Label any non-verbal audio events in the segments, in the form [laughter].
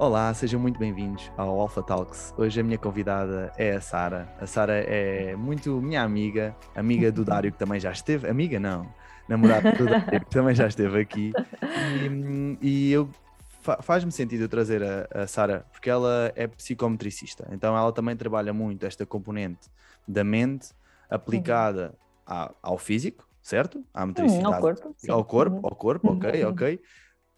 Olá, sejam muito bem-vindos ao Alpha Talks. Hoje a minha convidada é a Sara. A Sara é muito minha amiga, amiga do Dário, que também já esteve. Amiga, não, namorada do Dário, que [laughs] também já esteve aqui. E, e eu faz-me sentido trazer a, a Sara, porque ela é psicometricista, então ela também trabalha muito esta componente da mente aplicada uhum. ao físico, certo? À metricidade. Hum, ao corpo. Sim. Ao corpo, uhum. ao corpo, ok, uhum. ok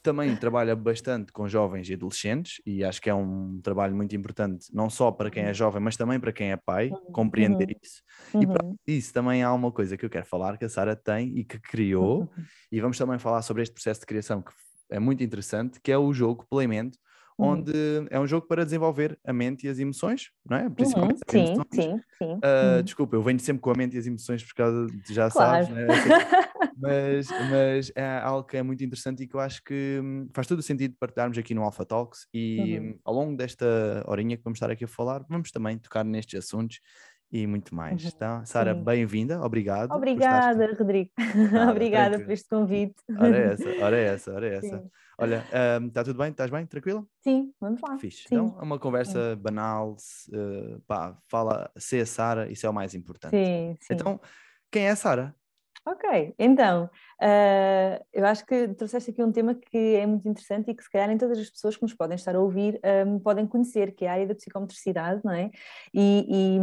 também trabalha bastante com jovens e adolescentes e acho que é um trabalho muito importante, não só para quem é uhum. jovem, mas também para quem é pai, compreender uhum. isso. Uhum. E para uhum. isso também há uma coisa que eu quero falar que a Sara tem e que criou, uhum. [laughs] e vamos também falar sobre este processo de criação que é muito interessante, que é o jogo Playmento, onde é um jogo para desenvolver a mente e as emoções, não é? Principalmente sim, emoções. sim, sim. Uh, desculpa, eu venho sempre com a mente e as emoções por causa de já claro. sabes, [laughs] né? mas, mas é algo que é muito interessante e que eu acho que hum, faz todo o sentido partilharmos aqui no Alpha Talks e uhum. Hum, ao longo desta horinha que vamos estar aqui a falar, vamos também tocar nestes assuntos e muito mais. Uhum. Tá? Sara, bem-vinda, obrigado. Obrigada, Rodrigo. [laughs] Nada, Obrigada por este convite. Ora é [laughs] essa, ora é essa, ora é essa. Sim. Olha, está um, tudo bem? Estás bem? Tranquila? Sim, vamos lá. Fixe. Sim. Então, é uma conversa sim. banal, uh, pá, fala ser a Sara, isso é o mais importante. Sim, sim. Então, quem é a Sara? Ok, então, uh, eu acho que trouxeste aqui um tema que é muito interessante e que se calhar nem todas as pessoas que nos podem estar a ouvir um, podem conhecer, que é a área da psicometricidade, não é? E, e,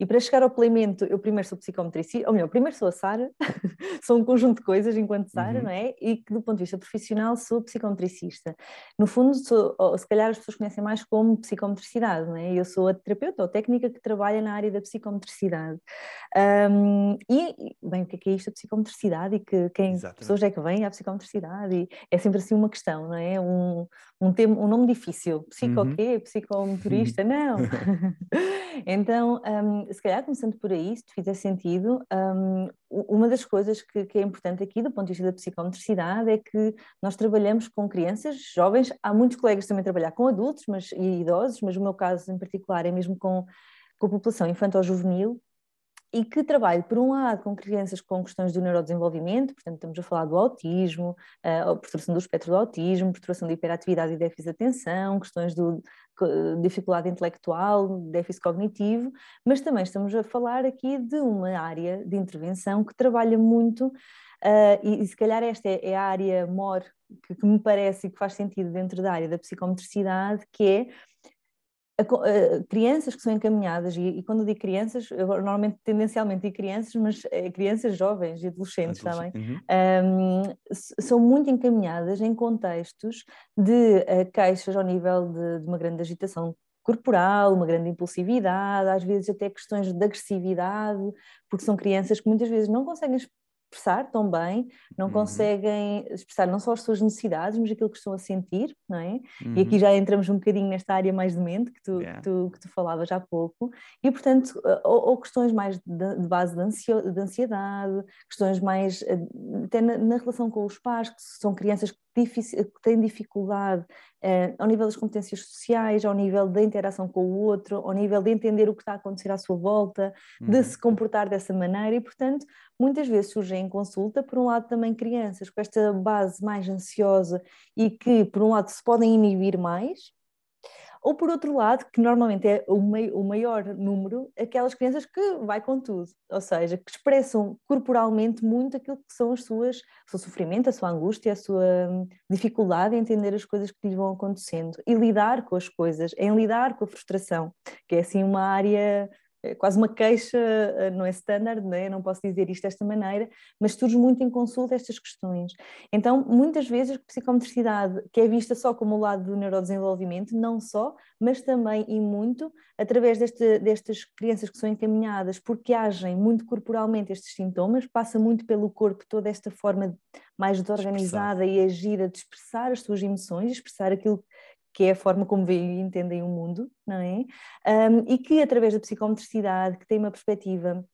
e, para chegar ao playmento, eu primeiro sou psicometricista, ou melhor, primeiro sou a Sara, [laughs] sou um conjunto de coisas enquanto Sara, uhum. não é? E que do ponto de vista profissional sou psicometricista. No fundo, sou, se calhar as pessoas conhecem mais como psicometricidade, não é? Eu sou a terapeuta ou técnica que trabalha na área da psicometricidade. Um, e, bem, o que é, que é isto? psicometricidade e que quem Exatamente. pessoas é que vêm à psicometricidade e é sempre assim uma questão, não é? Um, um, tema, um nome difícil, psico uhum. quê? Psicomotorista? Não! [laughs] [laughs] então, um, se calhar começando por aí, se te fizer sentido, um, uma das coisas que, que, é importante aqui do ponto de vista da psicometricidade é que nós trabalhamos com crianças, jovens, há muitos colegas também trabalhar com adultos mas, e idosos, mas o meu caso em particular é mesmo com, com a população infantil-juvenil, e que trabalhe, por um lado, com crianças com questões do neurodesenvolvimento, portanto, estamos a falar do autismo, a perturbação do espectro do autismo, perturbação de hiperatividade e déficit de atenção, questões de dificuldade intelectual, déficit cognitivo, mas também estamos a falar aqui de uma área de intervenção que trabalha muito, uh, e, e, se calhar esta é, é a área maior que, que me parece e que faz sentido dentro da área da psicometricidade, que é a, a, crianças que são encaminhadas, e, e, quando eu digo crianças, eu normalmente tendencialmente digo crianças, mas é, crianças jovens e adolescentes também, uhum. um, são muito encaminhadas em contextos de uh, queixas ao nível de, de uma grande agitação corporal, uma grande impulsividade, às vezes até questões de agressividade, porque são crianças que muitas vezes não conseguem expressar tão bem, não uhum. conseguem expressar não só as suas necessidades, mas aquilo que estão a sentir, não é? Uhum. E aqui uhum. já entramos um bocadinho nesta área mais de mente que tu, yeah. que tu, que tu falavas há pouco, e portanto, eh, ou, ou questões mais de, de base de ansiedade, questões mais eh, até na, na relação com os pais, que são crianças que têm dificuldade ao nível das competências sociais, ao nível da interação com o outro, ao nível de entender o que está a acontecer à sua volta, uhum. de se comportar dessa maneira e, portanto, muitas vezes surgem em consulta, por um lado, também crianças com esta base mais ansiosa e que, por um lado, se podem inibir mais, ou por outro lado, que normalmente é o, o maior número, aquelas crianças que vai com tudo, ou seja, que expressam corporalmente muito aquilo que são as suas, o seu sofrimento, a sua angústia, a sua hum, dificuldade em entender as coisas que lhe vão acontecendo. E lidar com as coisas, em lidar com a frustração, que é assim uma área quase uma queixa, eh, não é standard, não, é? não posso dizer isto desta maneira, mas surge muito em consulta estas questões. Então, muitas vezes a psicometricidade, que é vista só como o lado do neurodesenvolvimento, não só, mas também e muito através deste, destas crianças que são encaminhadas porque agem muito corporalmente estes sintomas, passa muito pelo corpo toda esta forma mais desorganizada e agida de expressar as suas emoções, expressar aquilo que é a forma como veem e entendem o mundo, não é? Um, e que através da psicometricidade, que tem uma perspectiva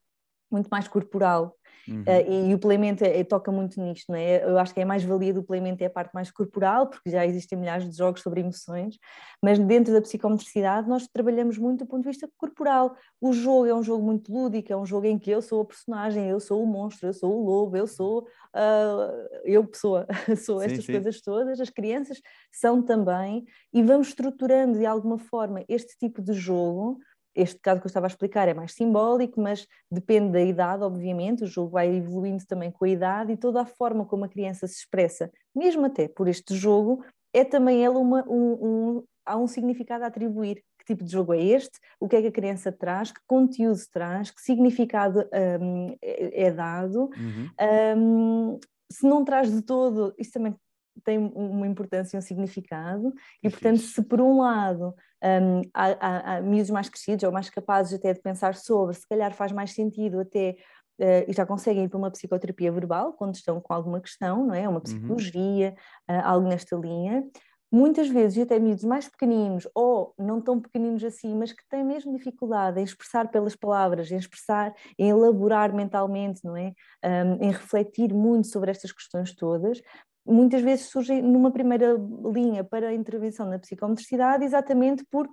muito mais corporal Uhum. Uh, e, o planeamento é, toca muito nisto, não é? Eu acho que é mais valia do planeamento é a parte mais corporal, porque já existem milhares de jogos sobre emoções, mas dentro da psicomotricidade nós trabalhamos muito do ponto de vista corporal. O jogo é um jogo muito lúdico, é um jogo em que eu sou a personagem, eu sou o monstro, eu sou o lobo, eu sou uh, eu pessoa, [laughs] sou sim, estas sim. coisas todas, as crianças são também, e vamos estruturando de alguma forma este tipo de jogo este caso que eu estava a explicar é mais simbólico, mas depende da idade, obviamente, o jogo vai evoluindo também com a idade e toda a forma como a criança se expressa, mesmo até por este jogo, é também ela uma, um, um, há um significado a atribuir. Que tipo de jogo é este? O que é que a criança traz? Que conteúdo traz? Que significado um, é, é, dado? Uhum. Um, se não traz de todo, isso também tem uma importância e um significado, e portanto, se por um lado um, há, há, há miúdos mais crescidos ou mais capazes até de pensar sobre, se calhar faz mais sentido até Uh, e já conseguem ir para uma psicoterapia verbal quando estão com alguma questão, não é? Uma uhum. psicologia, uhum. uh, algo nesta linha. Muitas vezes, até miúdos mais pequeninos ou não tão pequeninos assim, mas que têm mesmo dificuldade em expressar pelas palavras, em expressar, em elaborar mentalmente, não é? Um, em refletir muito sobre estas questões todas, muitas vezes surgem numa primeira linha para a intervenção na psicomotricidade exatamente por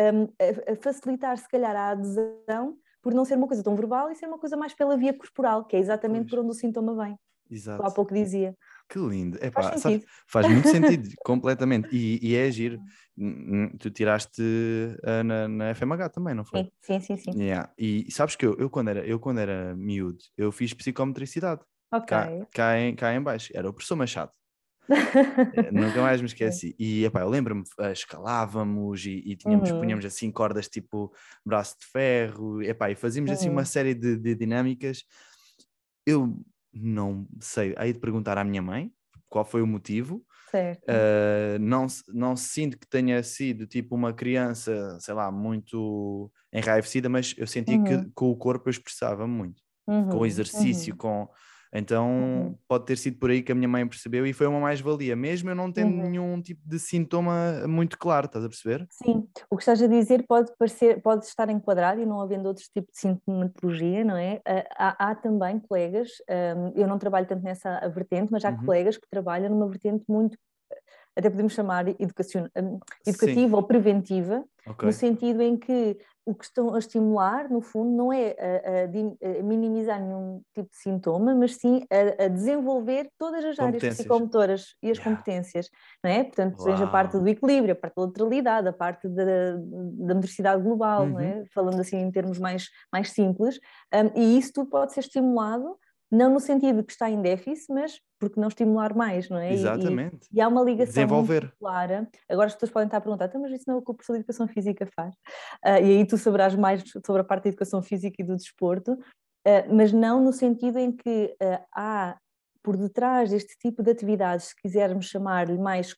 um, facilitar, se calhar, a adesão, por não ser uma coisa tão verbal e ser uma coisa mais pela via corporal, que é exatamente pois. por onde o sintoma vem. Exato. Há pouco dizia. Que lindo. Epá, faz, sabe, faz muito [laughs] sentido, completamente. E, e é agir. Tu tiraste uh, na, na, FMH também, não foi? Sim, sim, sim. sim. Yeah. E sabes que eu, eu, quando era, eu, quando era miúdo, eu fiz psicometricidade. Ok. Cá, cá, em, cá em baixo. Era o professor Machado. Eh, [laughs] nunca mais me esqueci. E epá, eu lembro-me, uh, escalávamos e, e tínhamos, uhum. punhamos assim cordas tipo braço de ferro, epá, e fazíamos uhum. assim uma uhum. série de, de, dinâmicas. Eu não sei, aí de perguntar à minha mãe qual foi o motivo. Uh, não, não sinto que tenha sido tipo uma criança, sei lá, muito enraivecida, mas eu senti uhum. que com o corpo eu expressava muito. Com o uhum. exercício, uhum. com então uhum. pode ter sido por aí que a minha mãe percebeu e foi uma mais-valia, mesmo eu não tendo uhum. nenhum tipo de sintoma muito claro, estás a perceber? Sim, o que estás a dizer pode, parecer, pode estar enquadrado e não havendo outro tipo de sintomatologia, não é? Ah, há, há também colegas, um, eu não trabalho tanto nessa vertente, mas há uhum. colegas que trabalham numa vertente muito até podemos chamar educativa Sim. ou preventiva, okay. no sentido em que o que estão a estimular, no fundo, não é a, a, a minimizar nenhum tipo de sintoma, mas sim a, a desenvolver todas as áreas psicomotoras e as yeah. competências, não é? Portanto, Uau. seja a parte do equilíbrio, a parte da lateralidade, a parte da, da motricidade global, uhum. não é? Uhum. Falando assim em termos mais, mais simples, um, e isso tudo pode ser estimulado não no sentido que está em déficit, mas porque não estimular mais, não é? Exatamente. E, e há uma ligação Desenvolver. muito clara. Agora as pessoas podem estar a perguntar, então, mas isso não é o que o professor de Educação Física faz? Uh, e aí tu saberás mais sobre a parte da Educação Física e do desporto, uh, mas não no sentido em que uh, há por detrás deste tipo de atividades, se quisermos chamar-lhe mais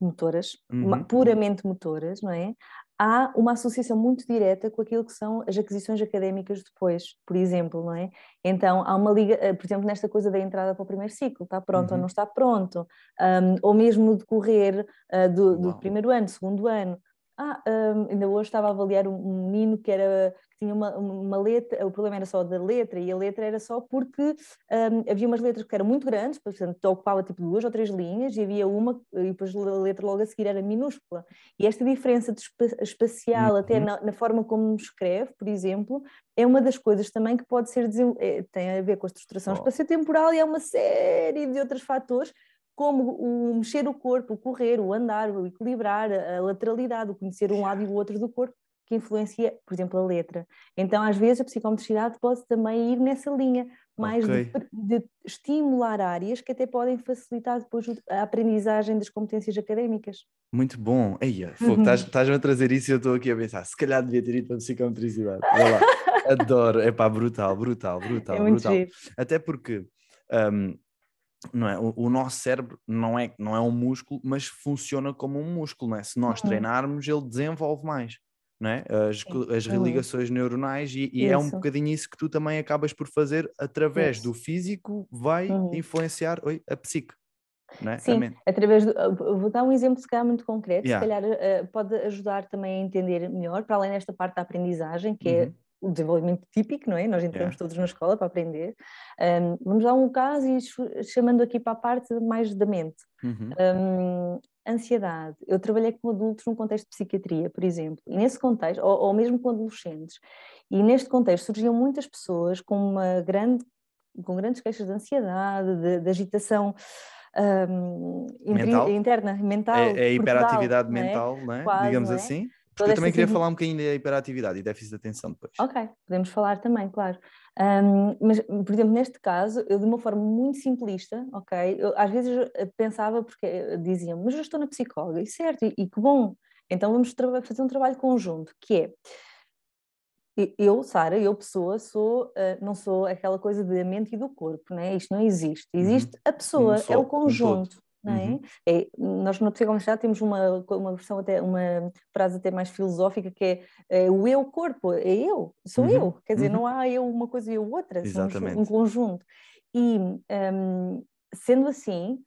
motoras, uhum. puramente motoras, não é? Há uma associação muito direta com aquilo que são as aquisições académicas depois, por exemplo, não é? Então há uma liga, eh, por exemplo, nesta coisa da entrada para o primeiro ciclo, está pronto uhum. ou não está pronto, um, ou mesmo no decorrer uh, do, do primeiro ano, segundo ano, ah, um, ainda hoje estava a avaliar um menino que era que tinha uma, uma letra, o problema era só da letra, e a letra era só porque um, havia umas letras que eram muito grandes, portanto ocupava tipo duas ou três linhas, e havia uma, e depois a letra logo a seguir era minúscula. E esta diferença espacial, uhum. até na, na, forma como escreve, por exemplo, é uma das coisas também que pode ser, é, tem a ver com a estruturação oh. espaciotemporal e é uma série de outros fatores como o mexer o corpo, o correr, o andar, o equilibrar, a lateralidade, o conhecer um lado e o outro do corpo, que influencia, por exemplo, a letra. Então, às vezes, a psicomotricidade pode também ir nessa linha, mais okay. de, de, estimular áreas que até podem facilitar depois a aprendizagem das competências académicas. Muito bom. Eia, uhum. estás-me a trazer isso e eu estou aqui a pensar, se calhar devia ter ido para a psicomotricidade. lá. [laughs] Adoro. É pá, brutal, brutal, brutal, é brutal. Giro. Até porque um, não é? O, o, nosso cérebro não é, não é um músculo, mas funciona como um músculo, não é? Se nós uhum. treinarmos, ele desenvolve mais, não é? As, as religações neuronais, e, e é um bocadinho isso que tu também acabas por fazer através isso. do físico, vai uhum. influenciar oi, a psique. É? Sim, através do, vou dar um exemplo se calhar muito concreto, yeah. se calhar uh, pode ajudar também a entender melhor, para além desta parte da aprendizagem, que é uhum o desenvolvimento típico, não é? Nós entramos yeah. todos na escola para aprender. Um, vamos dar um caso e chamando aqui para a parte mais da mente. Uhum. Um, ansiedade. Eu trabalhei com adultos num contexto de psiquiatria, por exemplo, e nesse contexto, ou, ou mesmo com adolescentes, e neste contexto surgiam muitas pessoas com uma grande, com grandes queixas de ansiedade, de, de agitação um, mental. interna, mental. É, é hiperatividade mental, não é? Quase, digamos não é? assim. Porque eu também queria falar um bocadinho da hiperatividade e déficit de atenção depois. Ok, podemos falar também, claro. Um, mas, por exemplo, neste caso, eu de uma forma muito simplista, ok? Eu, às vezes eu pensava, porque diziam, mas eu estou na psicóloga, e certo, e, e que bom, então vamos fazer um trabalho conjunto, que é eu, Sara, eu pessoa, sou, uh, não sou aquela coisa da mente e do corpo, né? isto não existe. Uhum. Existe uhum. a pessoa, é o conjunto. Um é? Uhum. É, nós no Psicomostrado temos uma, uma versão até, uma frase até mais filosófica que é, é o eu corpo, é eu, sou uhum. eu, quer dizer, uhum. não há eu uma coisa e eu outra, Exatamente. somos um conjunto. E um, sendo assim,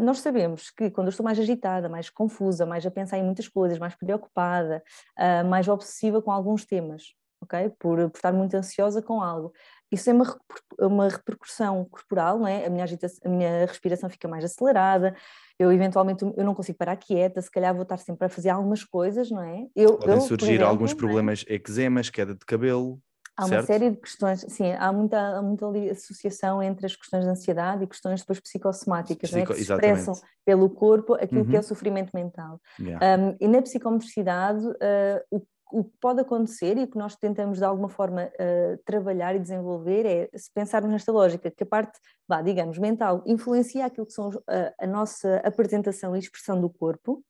nós sabemos que quando eu estou mais agitada, mais confusa, mais a pensar em muitas coisas, mais preocupada, uh, mais obsessiva com alguns temas, ok? Por, por estar muito ansiosa com algo. Isso é uma, uma repercussão corporal, não é? A minha, a minha respiração fica mais acelerada, eu eventualmente eu não consigo parar quieta, se calhar vou estar sempre a fazer algumas coisas, não é? Eu, Podem eu, surgir exemplo, alguns é? problemas, é? eczemas, queda de cabelo. Há certo? uma série de questões, sim, há muita, há muita associação entre as questões de ansiedade e questões depois psicossomáticas, Psico, é? que expressam pelo corpo aquilo uhum. que é o uhum. sofrimento mental. Yeah. Um, e na psicomotricidade, uh, o o que pode acontecer e o que nós tentamos de alguma forma uh, trabalhar e desenvolver é, se pensarmos nesta lógica, que a parte, vá, digamos, mental influencia aquilo que são a, a nossa apresentação e expressão do corpo,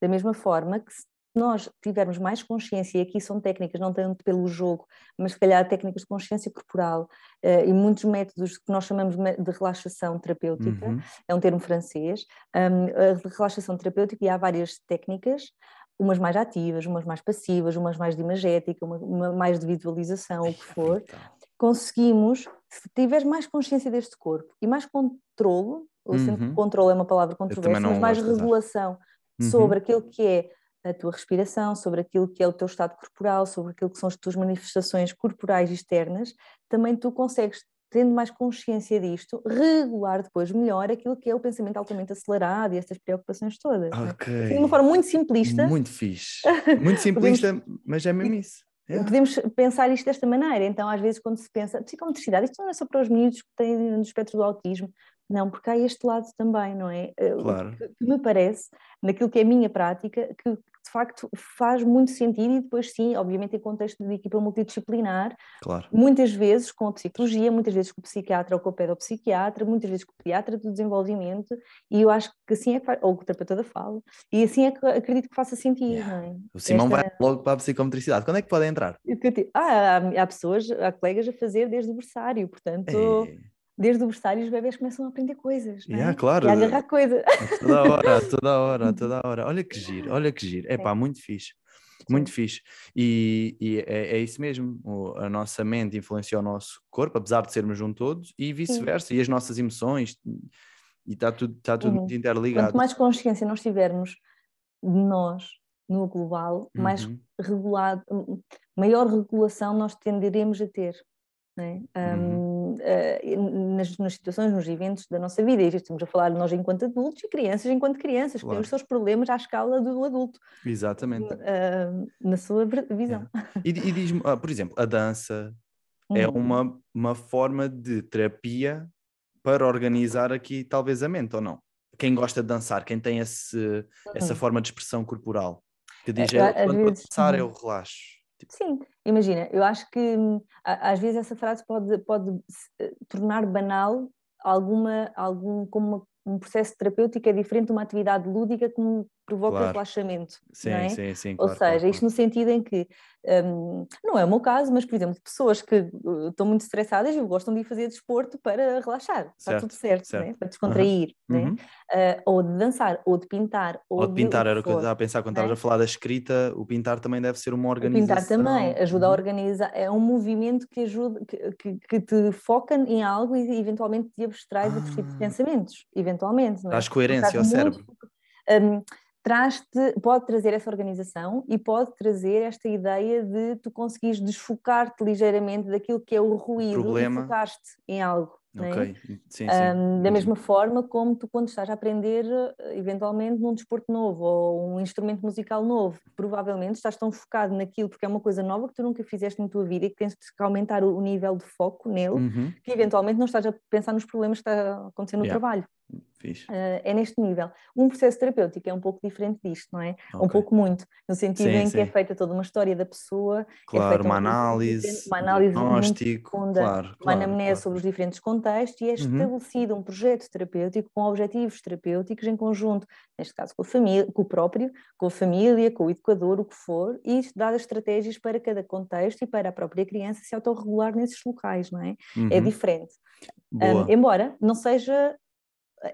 da mesma forma que se nós tivermos mais consciência, e aqui são técnicas, não tanto pelo jogo, mas se calhar técnicas de consciência corporal uh, e muitos métodos que nós chamamos de relaxação terapêutica, uhum. é um termo francês, um, relaxação terapêutica, e há várias técnicas, umas mais ativas, umas mais passivas, umas mais de imagética, uma, uma mais de visualização, o que for, conseguimos, se tiveres mais consciência deste corpo e mais controle, uhum. que controle é uma palavra controversa, mas mais regulação uhum. sobre aquilo que é a tua respiração, sobre aquilo que é o teu estado corporal, sobre aquilo que são as tuas manifestações corporais externas, também tu consegues tendo mais consciência disto, regular depois melhor aquilo que é o pensamento altamente acelerado e estas preocupações todas. É? Ok. É? De uma forma muito simplista. Muito fixe. [laughs] Muito simplista, podemos, mas é mesmo isso. Yeah. Podemos pensar isto desta maneira. Então, às vezes, quando se pensa psicomotricidade, isto não é só para os miúdos que têm no espectro do autismo, não, porque há este lado também, não é? Eh, claro. Que, que me parece, naquilo que é a minha prática, que de facto faz muito sentido e depois sim, obviamente em contexto de equipa multidisciplinar, claro. muitas vezes com a psicologia, muitas vezes com o psiquiatra ou com o pedopsiquiatra, muitas vezes com o pediatra do desenvolvimento e eu acho que assim é que, ou com o terapeuta da fala, e assim é que acredito que faça sentido, yeah. não é? O Simão Esta... vai logo para a psicometricidade, quando é que pode entrar? Ah, há, há pessoas, há colegas a fazer desde o berçário, portanto... Ei desde o berçário os bebés começam a aprender coisas. Yeah, é? claro. E a agarrar coisas. Toda hora, toda hora, toda hora. Olha que giro, olha que giro. É pá, muito fixe. Muito fixe. E, e é, é, isso mesmo. O, a nossa mente influencia o nosso corpo, apesar de sermos um todos, e vice-versa. E as nossas emoções. E está tudo, está tudo muito interligado. Quanto mais consciência nós tivermos de nós no global, mais uhum. regulado, maior regulação nós tenderemos a ter. Né? Um, uh, nas, nas, situações, nos eventos da nossa vida, e estamos a falar de nós enquanto adultos e crianças enquanto crianças, claro. que têm os seus problemas à escala do adulto. Exatamente. Uh, na sua visão. É. E, e diz-me, uh, por exemplo, a dança é uhum. é uma, uma forma de terapia para organizar aqui talvez a mente, ou não? Quem gosta de dançar, quem tem esse, uhum. essa forma de expressão corporal, que diz, é, é, quando vezes, dançar uhum. eu relaxo. Tipo... Sim, imagina, eu acho que hum, às vezes essa frase pode, pode eh, tornar banal alguma, algum, como uma um processo terapêutico é diferente de uma atividade lúdica me provoca claro. relaxamento. Sim, é? sim, sim. Ou claro, seja, claro, isto no sentido em que, um, não é o meu caso, mas, por exemplo, pessoas que uh, estão muito estressadas e gostam de ir fazer desporto para relaxar, está certo, tudo certo, certo. Né? para descontrair, uhum. Né? Uh, ou de dançar, ou de pintar. Ou, ou de pintar, era o que eu estava a pensar quando estavas é? a falar da escrita, o pintar também deve ser uma organização. O pintar também, ajuda uhum. a organizar, é um movimento que ajuda, que, que, que, te foca em algo e eventualmente te abstrai ah. de outros tipos de pensamentos, eventualmente. Não é? coerência ao cérebro. Um, traz-te, pode trazer essa organização e pode trazer esta ideia de tu conseguires desfocar-te ligeiramente daquilo que é o ruído Problema. e focar-te em algo. É? sim, sim. Um, da mesma forma como tu, quando estás a aprender, eh, eventualmente, num desporto novo ou um instrumento musical novo, provavelmente estás tão focado naquilo porque é uma coisa nova que tu nunca fizeste na tua vida e que tens que aumentar o, nível de foco nele, Uhum. que eventualmente não estás a pensar nos problemas que está a acontecer no Yeah. trabalho. Fixe. Uh, é neste nível. Um processo terapêutico é um pouco diferente disto, não é? Um Ok. pouco muito, no sentido Sim, em que é sim. feita toda uma história da pessoa, Claro, feita uma uma análise, uma análise diagnóstico, profunda, claro, uma claro, anamnese claro. sobre os diferentes contextos e é Uhum. estabelecido um projeto terapêutico com objetivos terapêuticos em conjunto, neste caso com a família, com o próprio, com a família, com o educador, o que for, e dadas estratégias para cada contexto e para a própria criança se autorregular nesses locais, não é? É Uhum. diferente. Boa. Um, embora não seja.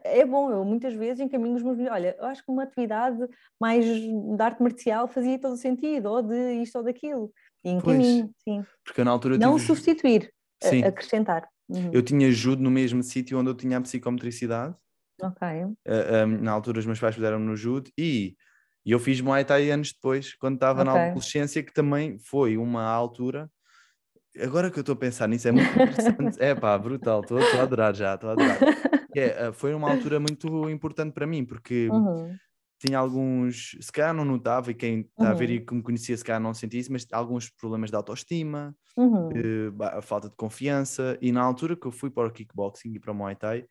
É bom, eu muitas vezes encaminho os meus olha, eu acho que uma atividade mais de arte marcial fazia todo o sentido, ou de isto ou daquilo. E encaminho, sim. Porque na altura Não tive, substituir, Sim. acrescentar. Uhum. eu tinha judo no mesmo sítio onde eu tinha a psicometricidade. Ok. Uh, um, na altura os meus pais puseram no judo e, eu fiz Muay Thai anos depois, quando estava na Ok. adolescência, que também foi uma altura. Agora que eu estou a pensar nisso, é muito [laughs] interessante. é pá, brutal, estou a adorar já, estou a adorar. [laughs] É, uh, foi uma altura muito importante para mim, porque Uhum. tinha alguns, se calhar não notava, e quem está a ver Uhum. e que me conhecia, se calhar não sentia isso, mas alguns problemas de autoestima, Uhum. de ba- a falta de confiança. E na altura que eu fui para o kickboxing e para o Muay Thai,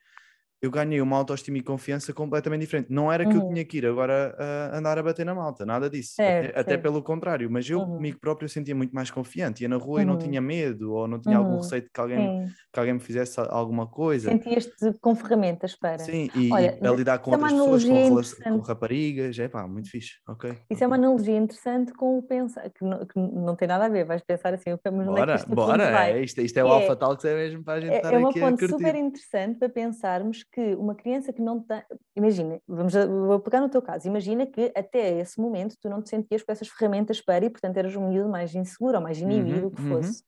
eu ganhei uma autoestima e confiança completamente diferente. Não era que eu Uhum. tinha que ir agora a andar a bater na malta, nada disso. Certo, até, até certo. pelo contrário, mas eu Uhum. comigo próprio sentia muito mais confiante. Ia na rua e não Uhum. tinha medo, ou não tinha algum Uhum. receio de que alguém, Sim. que alguém me fizesse alguma coisa. Sentias-te com ferramentas para. Sim, e, Olha, e a lidar com é uma outras pessoas, com, com raparigas, é pá, muito fixe. Ok. Isso é uma analogia interessante com o pensar, que não, que não tem nada a ver, vais pensar assim, mas onde é que Bora, isto bora, é, isto, isto é o Que é- Alpha Talks, é mesmo para a gente É, estar é uma aqui a ponte curtir. super interessante para pensarmos que uma criança que não tem. Imagina, vamos vou pegar no teu caso, imagina que até esse momento tu não te sentias com essas ferramentas para e, portanto, eras um miúdo mais inseguro ou mais inibido, Uhum, que uhum. fosse,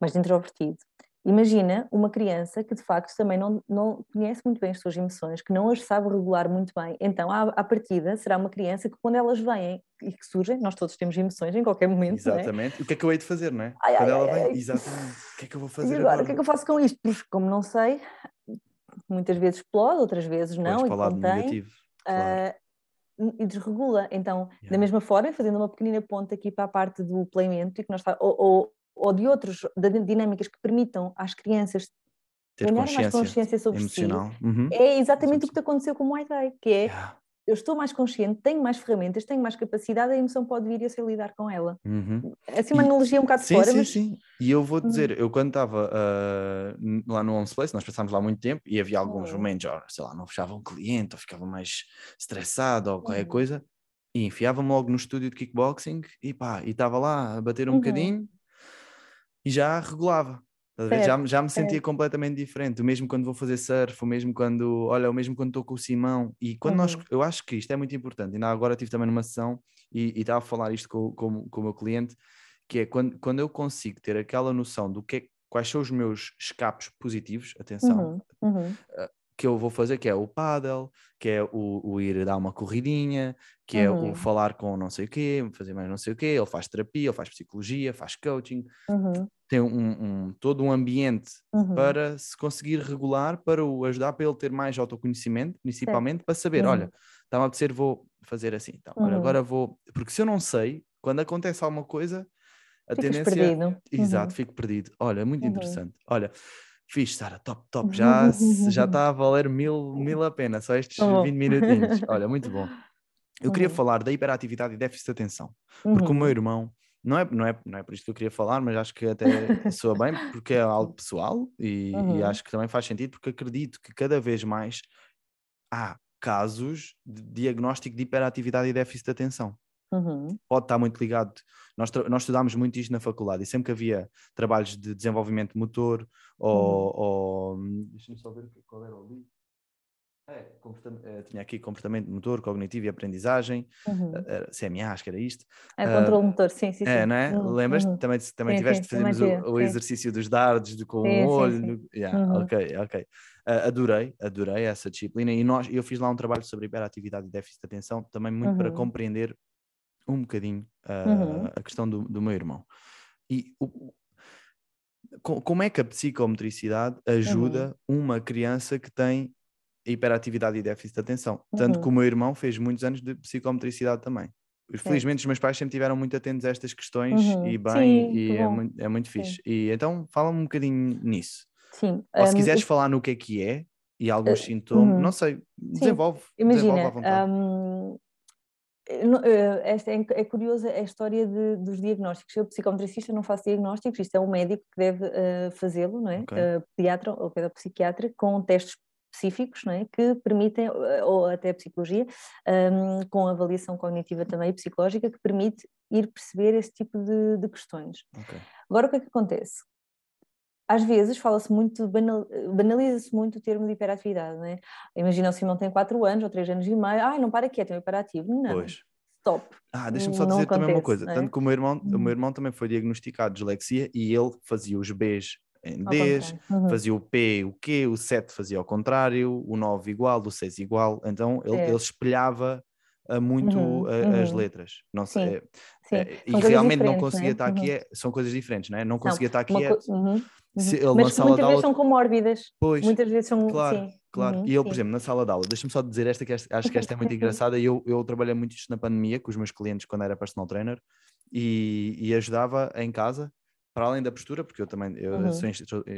mais introvertido. Imagina uma criança que de facto também não, não conhece muito bem as suas emoções, que não as sabe regular muito bem. Então, à, à partida, será uma criança que quando elas vêm e que surgem, nós todos temos emoções em qualquer momento, não é? Exatamente. O que é que eu hei de fazer, não é? Ai, Quando ai, ela ai, vem, exatamente. O que é que eu vou E fazer agora, agora? o que é que eu faço com isto? Porque, como não sei, muitas vezes explode, outras vezes não, Pois, e contém, negativo. Claro. ah, e desregula. Então, da Yeah. mesma forma, fazendo uma pequenina ponta aqui para a parte do playmento, e que nós fa- ou, ou, ou de outras de dinâmicas que permitam às crianças Ter ganhar mais consciência sobre emocional. Uhum. si, é exatamente o que te aconteceu com o Muay Thai, que é Yeah. Eu estou mais consciente, tenho mais ferramentas, tenho mais capacidade, a emoção pode vir e eu sei lidar com ela. Uhum. É assim uma E- analogia um bocado Sim, fora, sim, mas sim. E eu vou Hum. dizer, eu quando estava n- lá no Homes Place, nós passámos lá muito tempo e havia alguns Hum. momentos, ó, sei lá, não fechava um cliente, ou ficava mais estressado ou qualquer Uhum. coisa, e enfiava-me logo no estúdio de kickboxing e pá, e estava lá a bater um Uhum. bocadinho e já regulava. Já, já me sentia certo. completamente diferente, o mesmo quando vou fazer surf, o mesmo quando, olha, o mesmo quando estou com o Simão, e quando nós, Uhum. eu acho que isto é muito importante, ainda agora estive também numa sessão e e estava a falar isto com, com, com o meu cliente, que é quando, quando eu consigo ter aquela noção do que é, quais são os meus escapes positivos, atenção, Uhum, uhum. que eu vou fazer, que é o paddle, que é o, o ir dar uma corridinha, que é Uhum. o falar com não sei o quê, fazer mais não sei o quê, ele faz terapia, ele faz psicologia, faz coaching, Uhum, tem um, um- todo um ambiente uhum. para se conseguir regular, para o ajudar, para ele ter mais autoconhecimento, principalmente, para saber, Uhum. olha, está-me a apetecer, vou fazer assim, então, olha, Uhum. agora vou, porque se eu não sei, quando acontece alguma coisa, a Ficas tendência, perdido. exato, fico perdido, olha, muito Uhum. interessante, olha, fixe, Sara, top, top, já [laughs] já está a valer mil, mil a pena, só estes Oh. 20 minutinhos, olha, muito bom. Eu queria Uhum. falar da hiperatividade e déficit de atenção, porque o meu Uhum. irmão, não é, não, é, não é por isto que eu queria falar, mas acho que até [laughs] soa bem, porque é algo pessoal e, e Uhum. acho que também faz sentido, porque acredito que cada vez mais há casos de diagnóstico de hiperatividade e déficit de atenção. Uhum. Pode estar muito ligado. Nós, nós estudámos muito isto na faculdade e sempre que havia trabalhos de desenvolvimento motor ou. ou- deixa-me só ver qual era o livro. É, eh, tinha aqui comportamento motor, cognitivo e aprendizagem, uhum. CMA, acho que era isto. É, uh, controle motor, sim, sim. É, não é? Uhum. Lembras? Uhum. Também, também sim, tiveste, sim, fazemos o, o, exercício dos dardos de, com sim, o olho. Yeah, uhum. Ok, ok. Uh, adorei, adorei essa disciplina e nós, eu fiz lá um trabalho sobre hiperatividade e déficit de atenção, também muito para uhum. compreender um bocadinho uh, a questão do, do, meu irmão. E o, como é que a psicomotricidade ajuda uma criança que tem hiperatividade e déficit de atenção. Tanto uhum. que o meu irmão fez muitos anos de psicomotricidade também. Felizmente os meus pais sempre tiveram muito atentos a estas questões uhum. e bem, Sim, e é muito, é muito fixe. E então fala-me um bocadinho nisso. Sim. Ou se um, quiseres falar no que é que é e alguns uh, sintomas, uhum. não sei, desenvolve. Imagina, desenvolve um, eh, esta é, é curiosa a história de, dos diagnósticos. Eu, psicometricista, não faço diagnósticos, isto é um médico que deve uh, fazê-lo, não é? Okay. Uh, pediatra ou pedopsiquiatra, com testes específicos não é? que permitem, eh, ou até psicologia, um, com avaliação cognitiva também psicológica, que permite ir perceber esse tipo de, de questões. Okay. Agora, o que é que acontece? Às vezes fala-se muito, banal, banaliza-se muito o termo de hiperatividade, não é? Imagina o Simão tem 4 anos ou 3 anos e meio, ai, não para quieto, é um hiperativo. Não. Pois. Stop. Ah, deixa-me só dizer também uma coisa. É? Tanto que o meu irmão, o meu uhum. irmão também foi diagnosticado de dislexia e ele fazia os Bs em Ds, uhum. fazia o P, o Q, o 7 fazia ao contrário, o 9 igual, o 6 igual, então ele, é. ele espelhava uh, muito uhum. A, as uhum. letras. Não sei, é, Sim. É, e realmente não conseguia né? estar aqui, uhum. é, são coisas diferentes, não é? Não conseguia estar aqui. É, uhum. Se ele Mas na muitas vezes são comórbidas. Pois, muitas vezes são. Claro, sim. claro. Uhum, e eu, por exemplo, na sala de aula, deixa-me só dizer esta que acho que esta é muito [laughs] engraçada. Eu, eu trabalhei muito isto na pandemia com os meus clientes quando era personal trainer e, e ajudava em casa para além da postura, porque eu também eu uhum. sou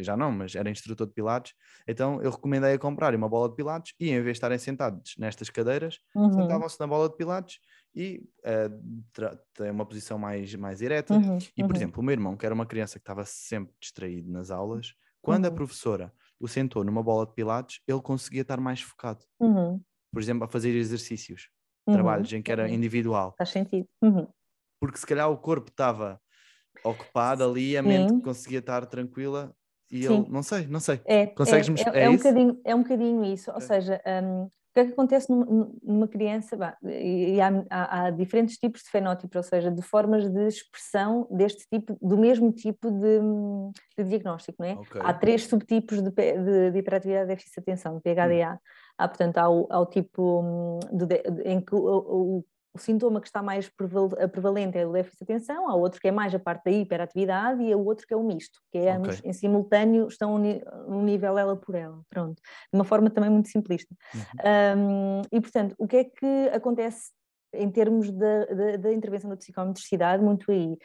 já não, mas era instrutor de pilates, então eu recomendei a comprar uma bola de pilates e em vez de estarem sentados nestas cadeiras, uhum. sentavam-se na bola de pilates e uh, tem uma posição mais, mais ereta. Uhum. E, por uhum. exemplo, o meu irmão, que era uma criança que estava sempre distraído nas aulas, quando a uhum. professora o sentou numa bola de pilates, ele conseguia estar mais focado. Uhum. Por exemplo, a fazer exercícios, trabalhos em que era individual. Faz sentido. Porque se calhar o corpo estava ocupado ali, a mente conseguia estar tranquila e Sim. ele, não sei, não sei. É, Consegues-me é, é, é, um bocadinho, é um bocadinho isso, ou seja, um, o que é que acontece numa, numa criança? Bah, e há, há, há, diferentes tipos de fenótipos, ou seja, de formas de expressão deste tipo, do mesmo tipo de, de diagnóstico, não é? Okay. Há três subtipos de, de, de hiperatividade e déficit de atenção, de PHDA. Hum. Há, portanto, há o, há o tipo hum, de, em que o, o o sintoma que está mais prevalente é o déficit de atenção, há outro que é mais a parte da hiperatividade e há outro que é o misto, que é ambos okay. em simultâneo estão no nível ela por ela, pronto, de uma forma também muito simplista. Uhum. Um, e portanto, o que é que acontece em termos da, da, da intervenção da psicometricidade, muito aí?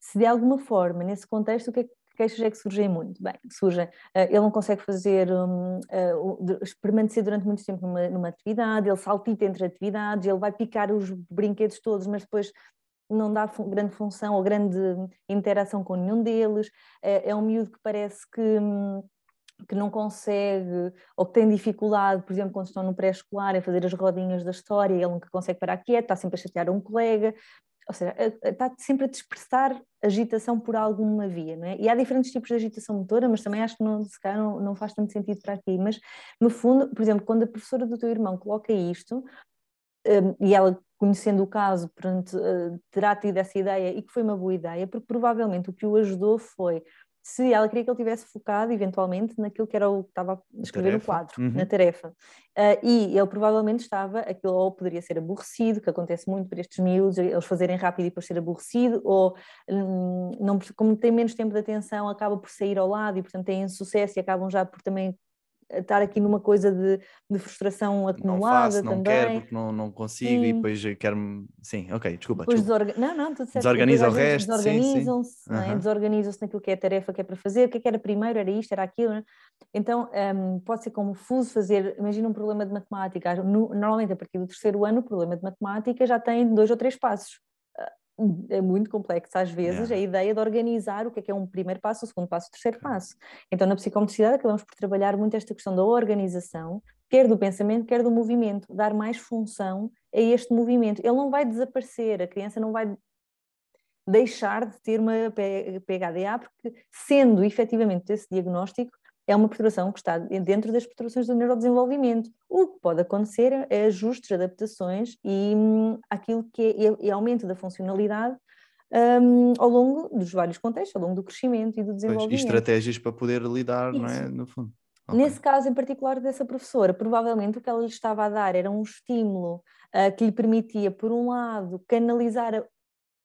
Se de alguma forma, nesse contexto, o que é que queixas é que surgem muito. Bem, surgem, uh, ele não consegue fazer, um, uh, permanecer durante muito tempo numa, numa atividade, ele saltita entre atividades, ele vai picar os brinquedos todos, mas depois não dá grande função ou grande interação com nenhum deles. É, é um miúdo que parece que. Um, que não consegue ou que tem dificuldade, por exemplo, quando estão no pré-escolar, a fazer as rodinhas da história, ele nunca consegue parar quieto, está sempre a chatear um colega, ou seja, está sempre a dispersar agitação por alguma via, não é? E há diferentes tipos de agitação motora, mas também acho que não, se calhar não, não faz tanto sentido para aqui. Mas, no fundo, por exemplo, quando a professora do teu irmão coloca isto, um, e ela, conhecendo o caso, uh, terá tido essa ideia e que foi uma boa ideia, porque provavelmente o que o ajudou foi se ela queria que ele tivesse focado eventualmente naquilo que era o que estava a escrever tarefa. no quadro, uhum. na tarefa. Uh, e ele provavelmente estava, aquilo ou poderia ser aborrecido, que acontece muito para estes miúdos, eles fazerem rápido e depois ser aborrecido, ou um, não, como tem menos tempo de atenção, acaba por sair ao lado e portanto têm sucesso e acabam já por também estar aqui numa coisa de, de frustração acumulada não faço, não também. quero porque não, não consigo sim. e depois quero-me... Sim, ok, desculpa. desculpa. Desorga... Não, não, tudo certo. Desorganiza o resto. Desorganizam-se, uhum. é? desorganizam-se naquilo que é a tarefa que é para fazer, o que é que era primeiro, era isto, era aquilo. Né? Então um, pode ser confuso fazer, imagina um problema de matemática, no, normalmente a partir do terceiro ano o problema de matemática já tem dois ou três passos [laughs] é muito complexo às vezes yeah. a ideia de organizar o que é que é um primeiro passo, o segundo passo, o terceiro passo. Então na psicomotricidade acabamos por trabalhar muito esta questão da organização, quer do pensamento, quer do movimento, dar mais função a este movimento. Ele não vai desaparecer, a criança não vai deixar de ter uma PHDA, porque sendo efetivamente esse diagnóstico, é uma perturbação que está dentro das perturbações do neurodesenvolvimento. O que pode acontecer é ajustes, adaptações e hum, aquilo que é, é, aumento da funcionalidade um, ao longo dos vários contextos, ao longo do crescimento e do desenvolvimento. Pois, e estratégias para poder lidar, Isso. não é? No fundo. Okay. Nesse caso em particular dessa professora, provavelmente o que ela lhe estava a dar era um estímulo uh, que lhe permitia, por um lado, canalizar a,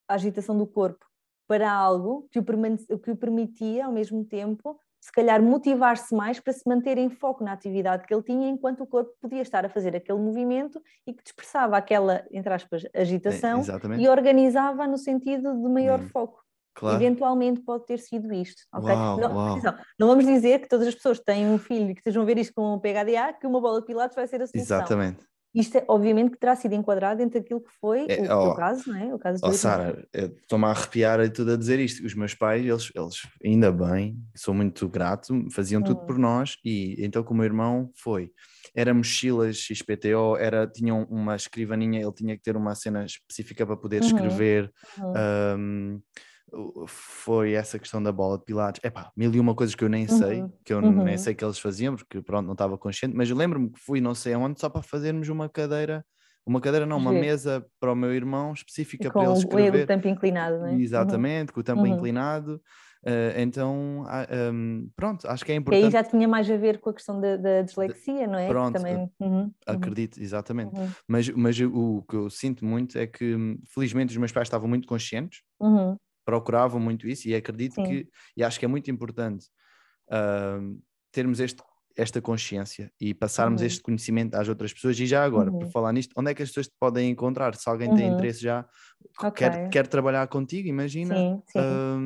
a agitação do corpo para algo que o, que o permitia, ao mesmo tempo, se calhar motivar-se mais para se manter em foco na atividade que ele tinha, enquanto o corpo podia estar a fazer aquele movimento e que dispersava aquela, entre aspas, agitação é, e organizava no sentido de maior hum. foco. Claro. Eventualmente pode ter sido isto. Okay? Uau, não, uau. não, vamos dizer que todas as pessoas que têm um filho e que estejam a ver isto com um PHDA, que uma bola de pilates vai ser a solução. Exatamente. Isto é, obviamente que terá sido enquadrado dentro daquilo que foi é, o, oh, o, caso, não é? O caso oh, Sara, estou-me a arrepiar e tudo a dizer isto. Os meus pais, eles, eles ainda bem, sou muito grato, faziam hum. tudo por nós e então com o meu irmão foi. Era mochilas XPTO, era, tinham uma escrivaninha, ele tinha que ter uma cena específica para poder uhum. escrever. Uhum. Um, foi essa questão da bola de pilates. Epá, mil e uma coisas que eu nem sei, uhum. que eu uhum. nem sei que eles faziam, porque pronto, não estava consciente, mas eu lembro-me que fui não sei aonde só para fazermos uma cadeira, uma cadeira não, uma mesa para o meu irmão específica para ele escrever. Com o tampo inclinado, não é? Exatamente, uhum. com o tampo uhum. inclinado. Uh, então, uh, um, pronto, acho que é importante. E aí já tinha mais a ver com a questão da, da dislexia, não é? Pronto, também... Uhum, uhum. acredito, exatamente. Uhum. Mas, mas o que eu sinto muito é que, felizmente, os meus pais estavam muito conscientes uhum procuravam muito isso e acredito Sim. que, e acho que é muito importante uh, termos este, esta consciência e passarmos uhum. este conhecimento às outras pessoas. E já agora, uhum. por falar nisto, onde é que as pessoas te podem encontrar? Se alguém uhum. tem interesse já, okay. quer, quer trabalhar contigo, imagina, sim, sim. Uh,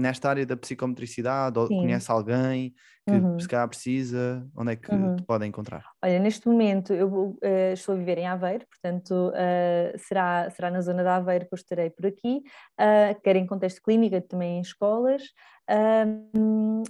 nesta área da psicometricidade, ou sim. conhece alguém que uhum. se calhar precisa, onde é que uhum. te podem encontrar? Olha, neste momento eu uh, estou a viver em Aveiro, portanto uh, será, será na zona de Aveiro que eu estarei por aqui, uh, quer em contexto clínico, também em escolas,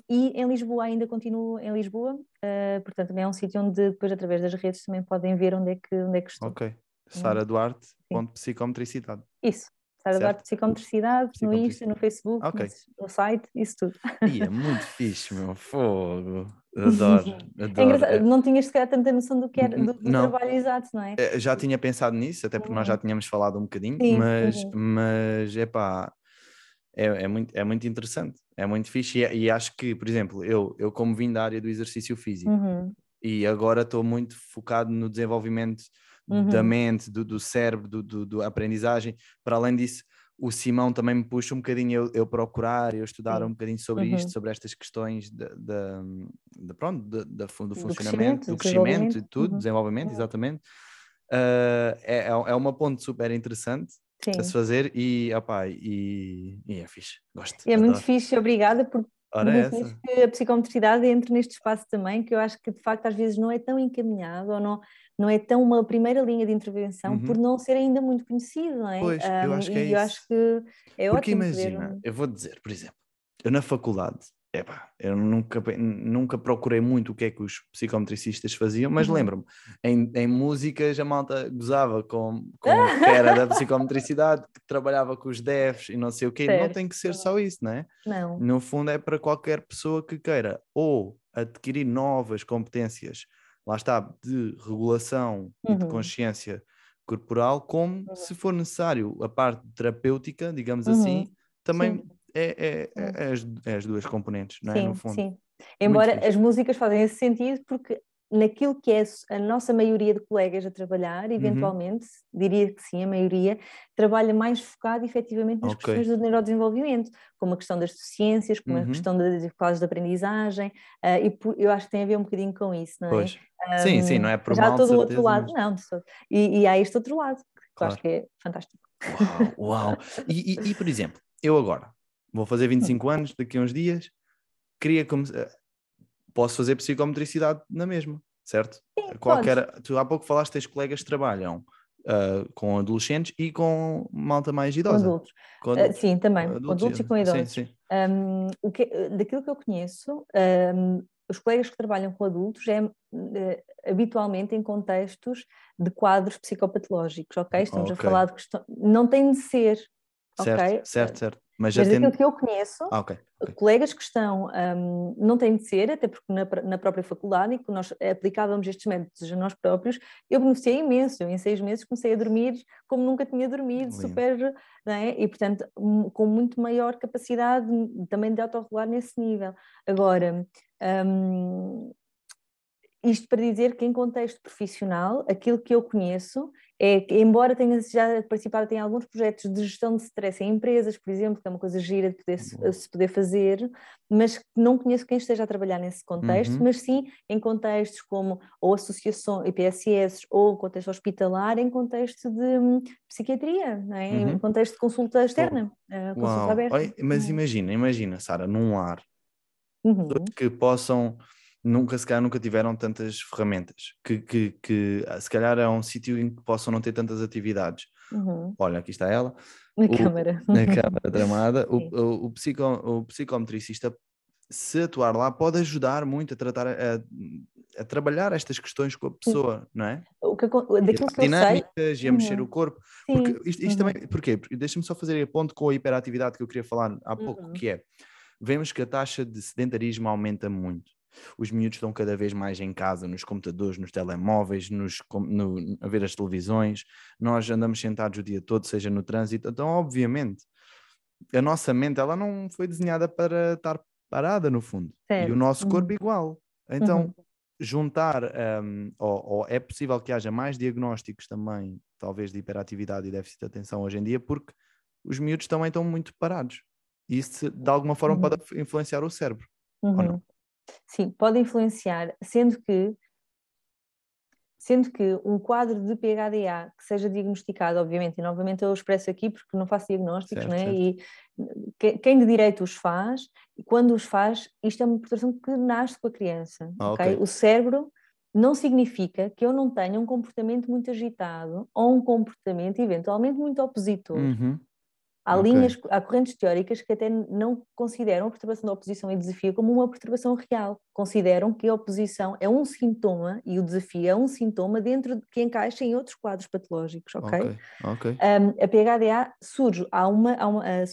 e em Lisboa ainda continuo em Lisboa, uh, portanto também é um sítio onde depois através das redes também podem ver onde é que, onde é que estou. Ok, Sara Duarte, ponto psicometricidade. Isso, Sara Duarte Psicometricidade, no Insta, no Facebook, okay. no site, isso tudo. E é muito fixe, meu fogo. Adoro, [laughs] adoro. É não tinhas sequer tanta noção do que era do, do trabalho exato, não é? é? Já tinha pensado nisso, até porque nós já uhum. tínhamos falado um bocadinho, Sim, mas, uhum. mas é pá, é, é, muito, é muito interessante, é muito fixe. E, e, acho que, por exemplo, eu, eu como vim da área do exercício físico uhum. e agora estou muito focado no desenvolvimento uhum. da mente, do, do cérebro, do, do, do, aprendizagem. Para além disso, o Simão também me puxa um bocadinho eu, eu procurar, eu estudar um bocadinho sobre uhum. isto, sobre estas questões de, de, de pronto, de, de, do funcionamento, do crescimento e tudo, uhum. desenvolvimento, exatamente. Uh, é, é uma ponte super interessante Sim. a se fazer e, opa, e, e é fixe, gosto. É adoro. muito fixe, obrigada por Ora é que a psicometricidade entre neste espaço também, que eu acho que de facto às vezes não é tão encaminhado ou não, não é tão uma primeira linha de intervenção uhum. por não ser ainda muito conhecido, não é? Pois, um, eu acho que é e isso. eu acho que é Porque ótimo imagina, eu vou dizer, por exemplo, eu na faculdade Epá, eu nunca, nunca procurei muito o que é que os psicometricistas faziam, mas uhum. lembro-me, em, em músicas a malta gozava com, com que [laughs] era da psicometricidade, que trabalhava com os devs e não sei o quê. Certo. Não tem que ser só isso, não é? Não. No fundo é para qualquer pessoa que queira ou adquirir novas competências, lá está, de regulação uhum. e de uhum. consciência corporal, como, uhum. se for necessário, a parte terapêutica, digamos assim, uhum. também Sim é, é, é, é, as, é as duas componentes, não é? Sim, no fundo. Sim. Embora as músicas fazem esse sentido porque naquilo que é a nossa maioria de colegas a trabalhar, uhum. eventualmente, uhum. diria que sim, a maioria, trabalha mais focado efetivamente nas okay. questões do neurodesenvolvimento, como a questão das ciências, como uhum. a questão das dificuldades de aprendizagem, uh, e por, eu acho que tem a ver um bocadinho com isso, não é? Pois. Um, sim, sim, não é por Já mal, todo o outro lado, mas... não, e, e há este outro lado, que claro. eu acho que é fantástico. Uau, uau. E, e, e, por exemplo, eu agora, vou fazer 25 anos daqui a uns dias, queria como eh, posso fazer psicometricidade na mesma, certo? Sim, Qualquer, tu há pouco falaste que tens colegas que trabalham uh, com adolescentes e com malta mais idosa. Com adultos. Com adultos. Uh, sim, também, adultos, com adultos e com idosos. Sim, sim. Um, o que, daquilo que eu conheço, um, os colegas que trabalham com adultos é uh, habitualmente em contextos de quadros psicopatológicos, ok? Estamos okay. a falar de questão. Não tem de ser. Certo, okay? certo, certo. Mas, já Mas tendo... daquilo que eu conheço, Ah, ok. ok. colegas que estão, hum, não têm de ser, até porque na, na própria faculdade, e que nós aplicávamos estes métodos a nós próprios, eu beneficiei imenso. Eu, em seis meses, comecei a dormir como nunca tinha dormido, Lindo. super, não é? E, portanto, com muito maior capacidade também de autorregular nesse nível. Agora, hum, isto para dizer que em contexto profissional, aquilo que eu conheço é que, embora tenha já participado em alguns projetos de gestão de stress em empresas, por exemplo, que é uma coisa gira de poder se, poder fazer, mas não conheço quem esteja a trabalhar nesse contexto, Uhum. mas sim em contextos como ou associações, IPSS, ou contexto hospitalar, em contexto de hum, psiquiatria, é? Uhum. em contexto de consulta externa, eh, consulta Uau. aberta. Olha, mas Uhum. imagina, imagina, Sara, num lar, Uhum. que possam, nunca, se calhar, nunca tiveram tantas ferramentas, que, que, que ah, se calhar é um sítio em que possam não ter tantas atividades. Uhum. Olha, aqui está ela, Na O- câmara. na [laughs] câmara tramada. O, Sim. o, o, psico, o psicometricista, se atuar lá, pode ajudar muito a tratar, a, a trabalhar estas questões com a pessoa, não é? O que, daquilo que eu sei, dinâmicas e a mexer Uhum. o corpo. sim. Porque isto, isto uhum. também, porquê? Porque Deixa-me só fazer a ponto com a hiperatividade que eu queria falar há pouco, Uhum. que é, vemos que a taxa de sedentarismo aumenta muito. Os miúdos estão cada vez mais em casa, nos computadores, nos telemóveis, nos, no- a ver as televisões. Nós andamos sentados o dia todo, seja no trânsito. Então, obviamente, a nossa mente ela não foi desenhada para estar parada, no fundo. E Certo. o nosso corpo Uhum. igual. Então, Uhum. juntar, um, ou, ou é possível que haja mais diagnósticos também, talvez de hiperatividade e déficit de atenção hoje em dia, porque os miúdos também estão muito parados. E isso, de alguma forma, Uhum. pode influenciar o cérebro. ou não? Uhum. Sim, pode influenciar, sendo que sendo que um quadro de PHDA que seja diagnosticado, obviamente, e novamente eu expresso aqui porque não faço diagnósticos, Certo, né? certo. e que- quem de direito os faz, e quando os faz, isto é uma perturbação que nasce com a criança, Ah, ok? ok. O cérebro não significa que eu não tenha um comportamento muito agitado ou um comportamento eventualmente muito opositor. Uhum. Há Ok. linhas, há correntes teóricas que até não consideram a perturbação da oposição e desafio como uma perturbação real. Consideram que a oposição é um sintoma e o desafio é um sintoma dentro de que encaixa em outros quadros patológicos, ok? Ok, ok. Um, a PHDA surge, há uma, há uma, ah,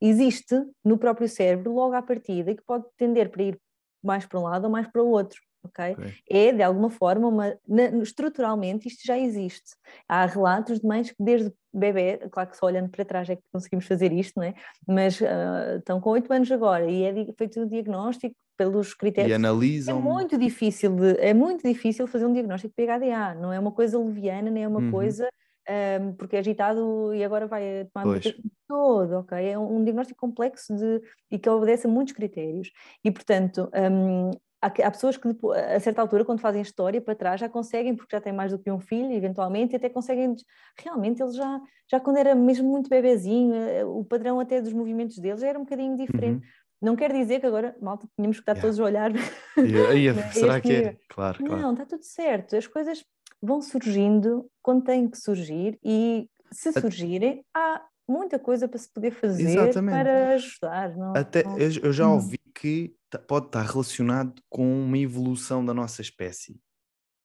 existe no próprio cérebro logo à partida e que pode tender para ir mais para um lado ou mais para o outro. Ok? ok. É, de alguma forma, uma, estruturalmente isto já existe. Há relatos de mães que desde bebê, claro que só olhando para trás é que conseguimos fazer isto, não é? Mas ah, estão com 8 anos agora e é feito o diagnóstico pelos E critérios. É analisam. muito difícil de, é muito difícil fazer um diagnóstico de PHDA, não é uma coisa leviana, nem é uma Uhum. coisa ahm, porque é agitado e agora vai tomar Pois. todo, ok? É um diagnóstico complexo de, e que obedece a muitos critérios. E, portanto, ahm, há, pessoas que a certa altura, quando fazem história para trás, já conseguem, porque já têm mais do que um filho, eventualmente, e até conseguem, realmente, eles já, já quando era mesmo muito bebezinho, eh, o padrão até dos movimentos deles era um bocadinho diferente. Uhum. Não quer dizer que agora, malta, tínhamos que estar Yeah. todos a olhar e- Né, [laughs] será este que é? Claro, claro. não, está tudo certo. As coisas vão surgindo quando têm que surgir e se surgirem, há muita coisa para se poder fazer Exatamente. para ajudar. Não, Até, não- eu, já Hum. ouvi que pode estar relacionado com uma evolução da nossa espécie.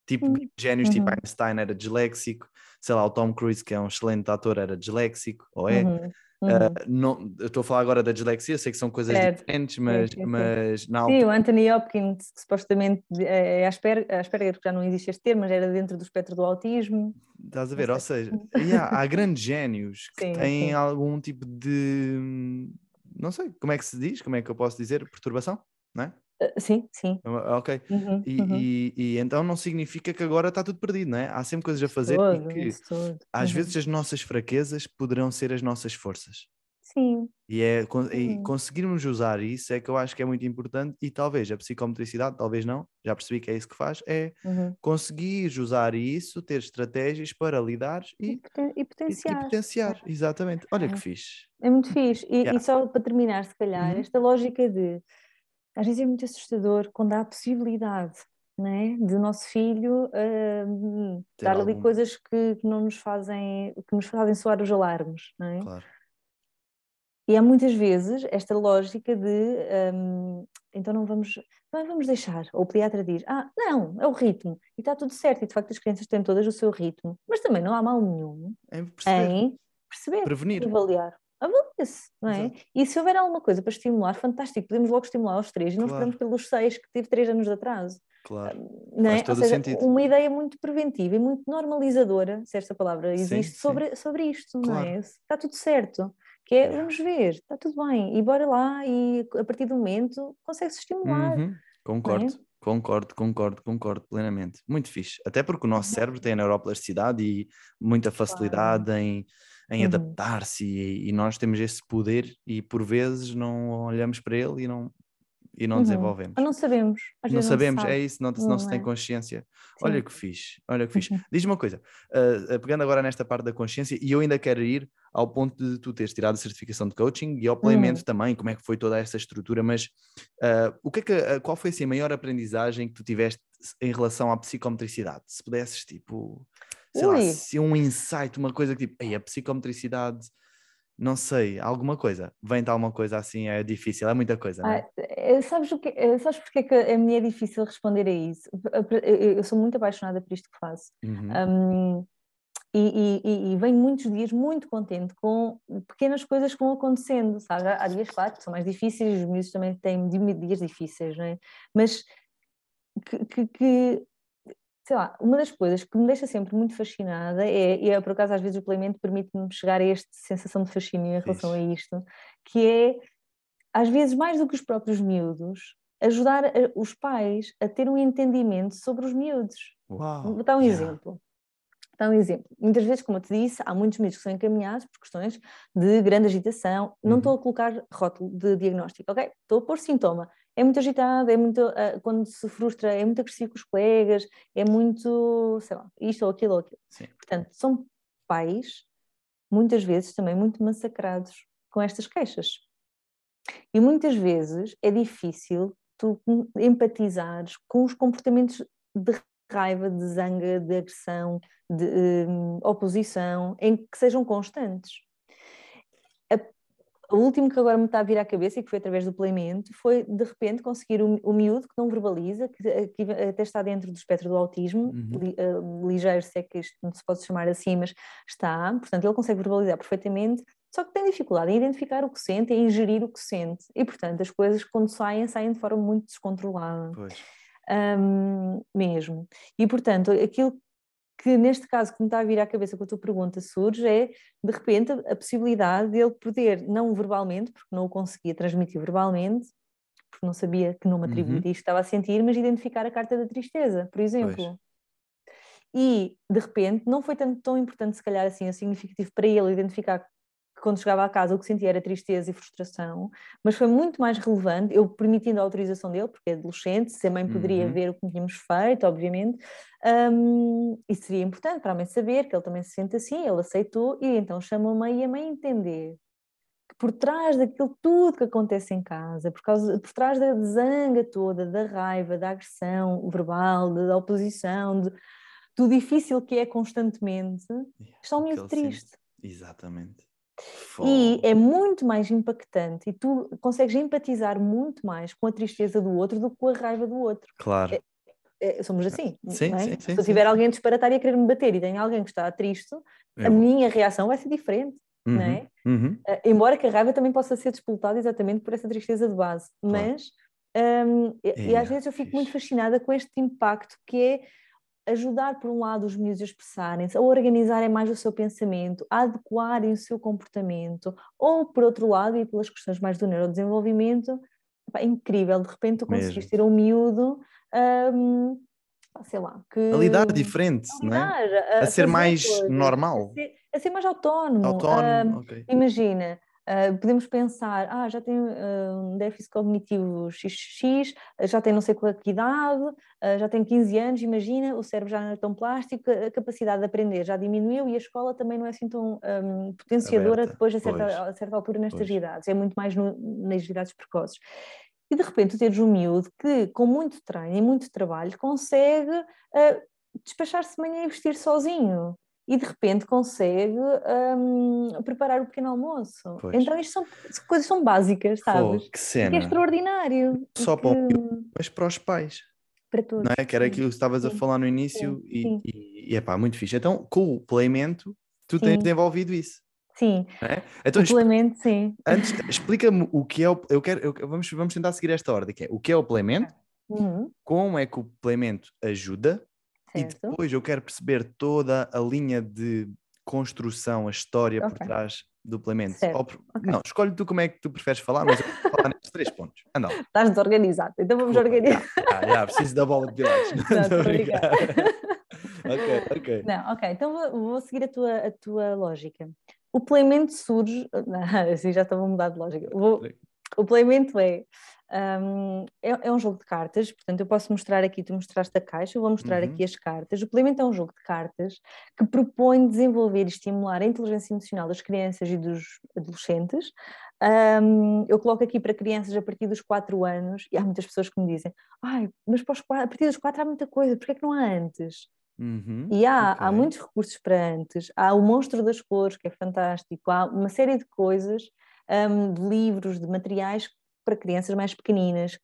Tipo, Hum, génios tipo uhum. Einstein era disléxico, sei lá, o Tom Cruise, que é um excelente ator, era disléxico, ou é? Uhum, Ah, uhum. não, eu estou a falar agora da dislexia, sei que são coisas diferentes, mas, sim, sim. mas na Sim, altura. o Anthony Hopkins, que supostamente é é Asperger, Asperger, porque já não existe este termo, mas era dentro do espectro do autismo. Estás a ver? Ou seja, yeah, há grandes génios [laughs] que Sim, têm sim. algum tipo de. Não sei, como é que se diz? Como é que eu posso dizer? Perturbação? Não é? Ah, Sim, sim. Ah, Ok. Uhum, E, uhum. e- e então não significa que agora está tudo perdido, não é? Há sempre coisas a fazer e Todo, que às Uhum. vezes as nossas fraquezas poderão ser as nossas forças. Sim, E, é, e Sim. conseguirmos usar isso é que eu acho que é muito importante e talvez a psicometricidade, talvez não, já percebi que é isso que faz, é uhum. conseguires usar isso, ter estratégias para lidar E, e, e e- e potenciar. potenciar. Exatamente. Olha que É. fixe. É muito fixe. E, Yeah. só para terminar, se calhar, Uhum. esta lógica de às vezes é muito assustador quando há a possibilidade né, de nosso filho Ter dar ali algum- coisas que, que não nos fazem, que nos fazem soar os alarmes, não é? Claro. E há muitas vezes esta lógica de hum, então não vamos, não vamos deixar. Ou o pediatra diz, ah, não, é o ritmo, e está tudo certo, e de facto as crianças têm todas o seu ritmo, mas também não há mal nenhum É perceber, em perceber prevenir. avaliar. Avalia-se, não é? Exato. E se houver alguma coisa para estimular, fantástico, podemos logo estimular aos três e não claro. esperamos pelos seis que teve três anos de atraso. Claro. Não é? Ou seja, uma ideia muito preventiva e muito normalizadora, se esta palavra existe, sim, sobre, sim. sobre isto, claro. não é? Está tudo certo. Que é, vamos ver, está tudo bem, e bora lá, e a partir do momento consegue-se estimular. Uhum. Concordo. É? Concordo, concordo, concordo plenamente. Muito fixe. Até porque o nosso cérebro tem a neuroplasticidade e muita facilidade claro. em, em uhum. adaptar-se e, e, nós temos esse poder e por vezes não olhamos para ele e não, e não uhum. desenvolvemos. Ou não sabemos. Às não sabemos, não é isso, não, não, não se tem é. consciência. Sim. Olha que fixe, olha que fixe. Uhum. Diz-me uma coisa, uh, pegando agora nesta parte da consciência, e eu ainda quero ir ao ponto de tu teres tirado a certificação de coaching e ao planeamento uhum. também, como é que foi toda essa estrutura, mas uh, o que é que, uh, qual foi assim, a maior aprendizagem que tu tiveste em relação à psicometricidade? Se pudesses, tipo, sei Ui. lá, se um insight, uma coisa que tipo, a psicometricidade não sei, alguma coisa. Vem-te alguma coisa assim, é difícil, é muita coisa, não é? Ah, sabes, o que, sabes porque é que a mim é difícil responder a isso? Eu sou muito apaixonada por isto que faço. Uhum. Um, e, e, e, venho muitos dias muito contente com pequenas coisas que vão acontecendo, sabe? Há dias, claro, que são mais difíceis, os meus também têm dias difíceis, não é? Mas que, que, que sei lá, uma das coisas que me deixa sempre muito fascinada é, e é por acaso às vezes o planeamento permite-me chegar a esta sensação de fascínio em relação a isto, que é, às vezes mais do que os próprios miúdos, ajudar os pais a ter um entendimento sobre os miúdos. Uau, Vou dar um yeah. exemplo. Então, um exemplo, muitas vezes, como eu te disse, há muitos miúdos que são encaminhados por questões de grande agitação. Não uhum. estou a colocar rótulo de diagnóstico, ok? Estou a pôr sintoma é muito agitado, é muito, uh, quando se frustra, é muito agressivo com os colegas, é muito, sei lá, isto ou aquilo ou aquilo. Sim. Portanto, são pais, muitas vezes também muito massacrados com estas queixas. E muitas vezes é difícil tu empatizares com os comportamentos de raiva, de zanga, de agressão, de um, oposição, em que sejam constantes o último que agora me está a vir à cabeça e que foi através do planeamento foi de repente conseguir o, o miúdo que não verbaliza, que, que, até está dentro do espectro do autismo, uhum. li, uh, ligeiro, se é que isto não se pode chamar assim, mas está, portanto ele consegue verbalizar perfeitamente, só que tem dificuldade em identificar o que sente, em ingerir o que sente, e portanto as coisas quando saem, saem de forma muito descontrolada. Um, mesmo. E portanto, aquilo que neste caso que me está a vir à cabeça com a tua pergunta surge é, de repente, a possibilidade de ele poder, não verbalmente, porque não o conseguia transmitir verbalmente, porque não sabia que nome atribuir uhum. isto estava a sentir, mas identificar a carta da tristeza, por exemplo. Pois. E, de repente, não foi tanto tão importante, se calhar, assim, significativo para ele identificar quando chegava a casa o que sentia era tristeza e frustração, mas foi muito mais relevante, eu permitindo a autorização dele, porque é adolescente, se a mãe poderia uhum. ver o que tínhamos feito, obviamente, um, isso seria importante para a mãe saber que ele também se sente assim, ele aceitou, e então chama a mãe e a mãe entender que por trás daquilo tudo que acontece em casa, por, causa, por trás da zanga toda, da raiva, da agressão verbal, da oposição, de, do difícil que é constantemente, está um miúdo triste. Exatamente. E é muito mais impactante e tu consegues empatizar muito mais com a tristeza do outro do que com a raiva do outro. Claro. É, é, somos assim. Sim, é? sim, sim, Se eu tiver alguém disparatar e a querer me bater e tem alguém que está triste, a minha reação vai ser diferente. Uhum, não é? Uhum. Uh, embora que a raiva também possa ser disputada exatamente por essa tristeza de base, claro. mas um, e, e, às vezes eu fico muito fascinada com este impacto que é ajudar, por um lado, os miúdos a expressarem-se, a organizarem mais o seu pensamento, a adequarem o seu comportamento, ou, por outro lado, e pelas questões mais do neurodesenvolvimento, é incrível, de repente tu conseguiste ter um miúdo, um, sei lá, que... A lidar diferente, a lidar, não é? A, a ser mais coisas, normal. A ser, a ser, mais autónomo. Autónomo, um, okay. Imagina, Uh, podemos pensar, ah, já tem uh, um déficit cognitivo XX, já tem não sei qual que idade, uh, já tem 15 anos, imagina, o cérebro já não é tão plástico, a capacidade de aprender já diminuiu e a escola também não é assim tão um, potenciadora Aberta. depois a certa, a certa, altura nestas pois. idades, é muito mais no, nas idades precoces. E de repente teres um miúdo que, com muito treino e muito trabalho, consegue despachar-se de manhã e vestir sozinho e de repente consegue um, preparar o pequeno almoço. Pois. Então isto são coisas são básicas, sabes? Pô, que cena. Que é extraordinário. Só que... para o mas para os pais. Para todos. Não é? Que era aquilo que estavas a falar no início sim, e, é pá, muito fixe. Então, com o playmento, tu sim. tens desenvolvido isso. Sim. É? Então, Complemento, sim. Antes, explica-me o que é o. Eu quero, eu, vamos, vamos tentar seguir esta ordem, que é o que é o complemento, Uhum. como é que o complemento ajuda, e Certo. depois eu quero perceber toda a linha de construção, a história por Ok. trás do complemento. Certo, Ou por- ok. Não, escolhe tu como é que tu preferes falar, mas eu vou falar nestes três pontos. Anda lá. Estás desorganizado. Então vamos organizar. Já, já, preciso da bola de pilates. [laughs] Não, [laughs] ok, ok. Não, ok, então vou, vou seguir a tua, a tua lógica. O playmento surge. [laughs] Não, assim já estava a mudar de lógica. Vou- o playmento é, hum, é. é um jogo de cartas, portanto, eu posso mostrar aqui, tu mostraste a caixa, eu vou mostrar Uhum. aqui as cartas. O playmento é um jogo de cartas que propõe desenvolver e estimular a inteligência emocional das crianças e dos adolescentes. Hum, eu coloco aqui para crianças a partir dos 4 anos, e há muitas pessoas que me dizem: Ai, mas para os quatro- a partir dos 4 há muita coisa, porquê é que não há antes? Uhum, E há, há ok. muitos recursos para antes. Há o Monstro das Cores, que é fantástico. Há uma série de coisas, hum, de livros, de materiais para crianças mais pequeninas,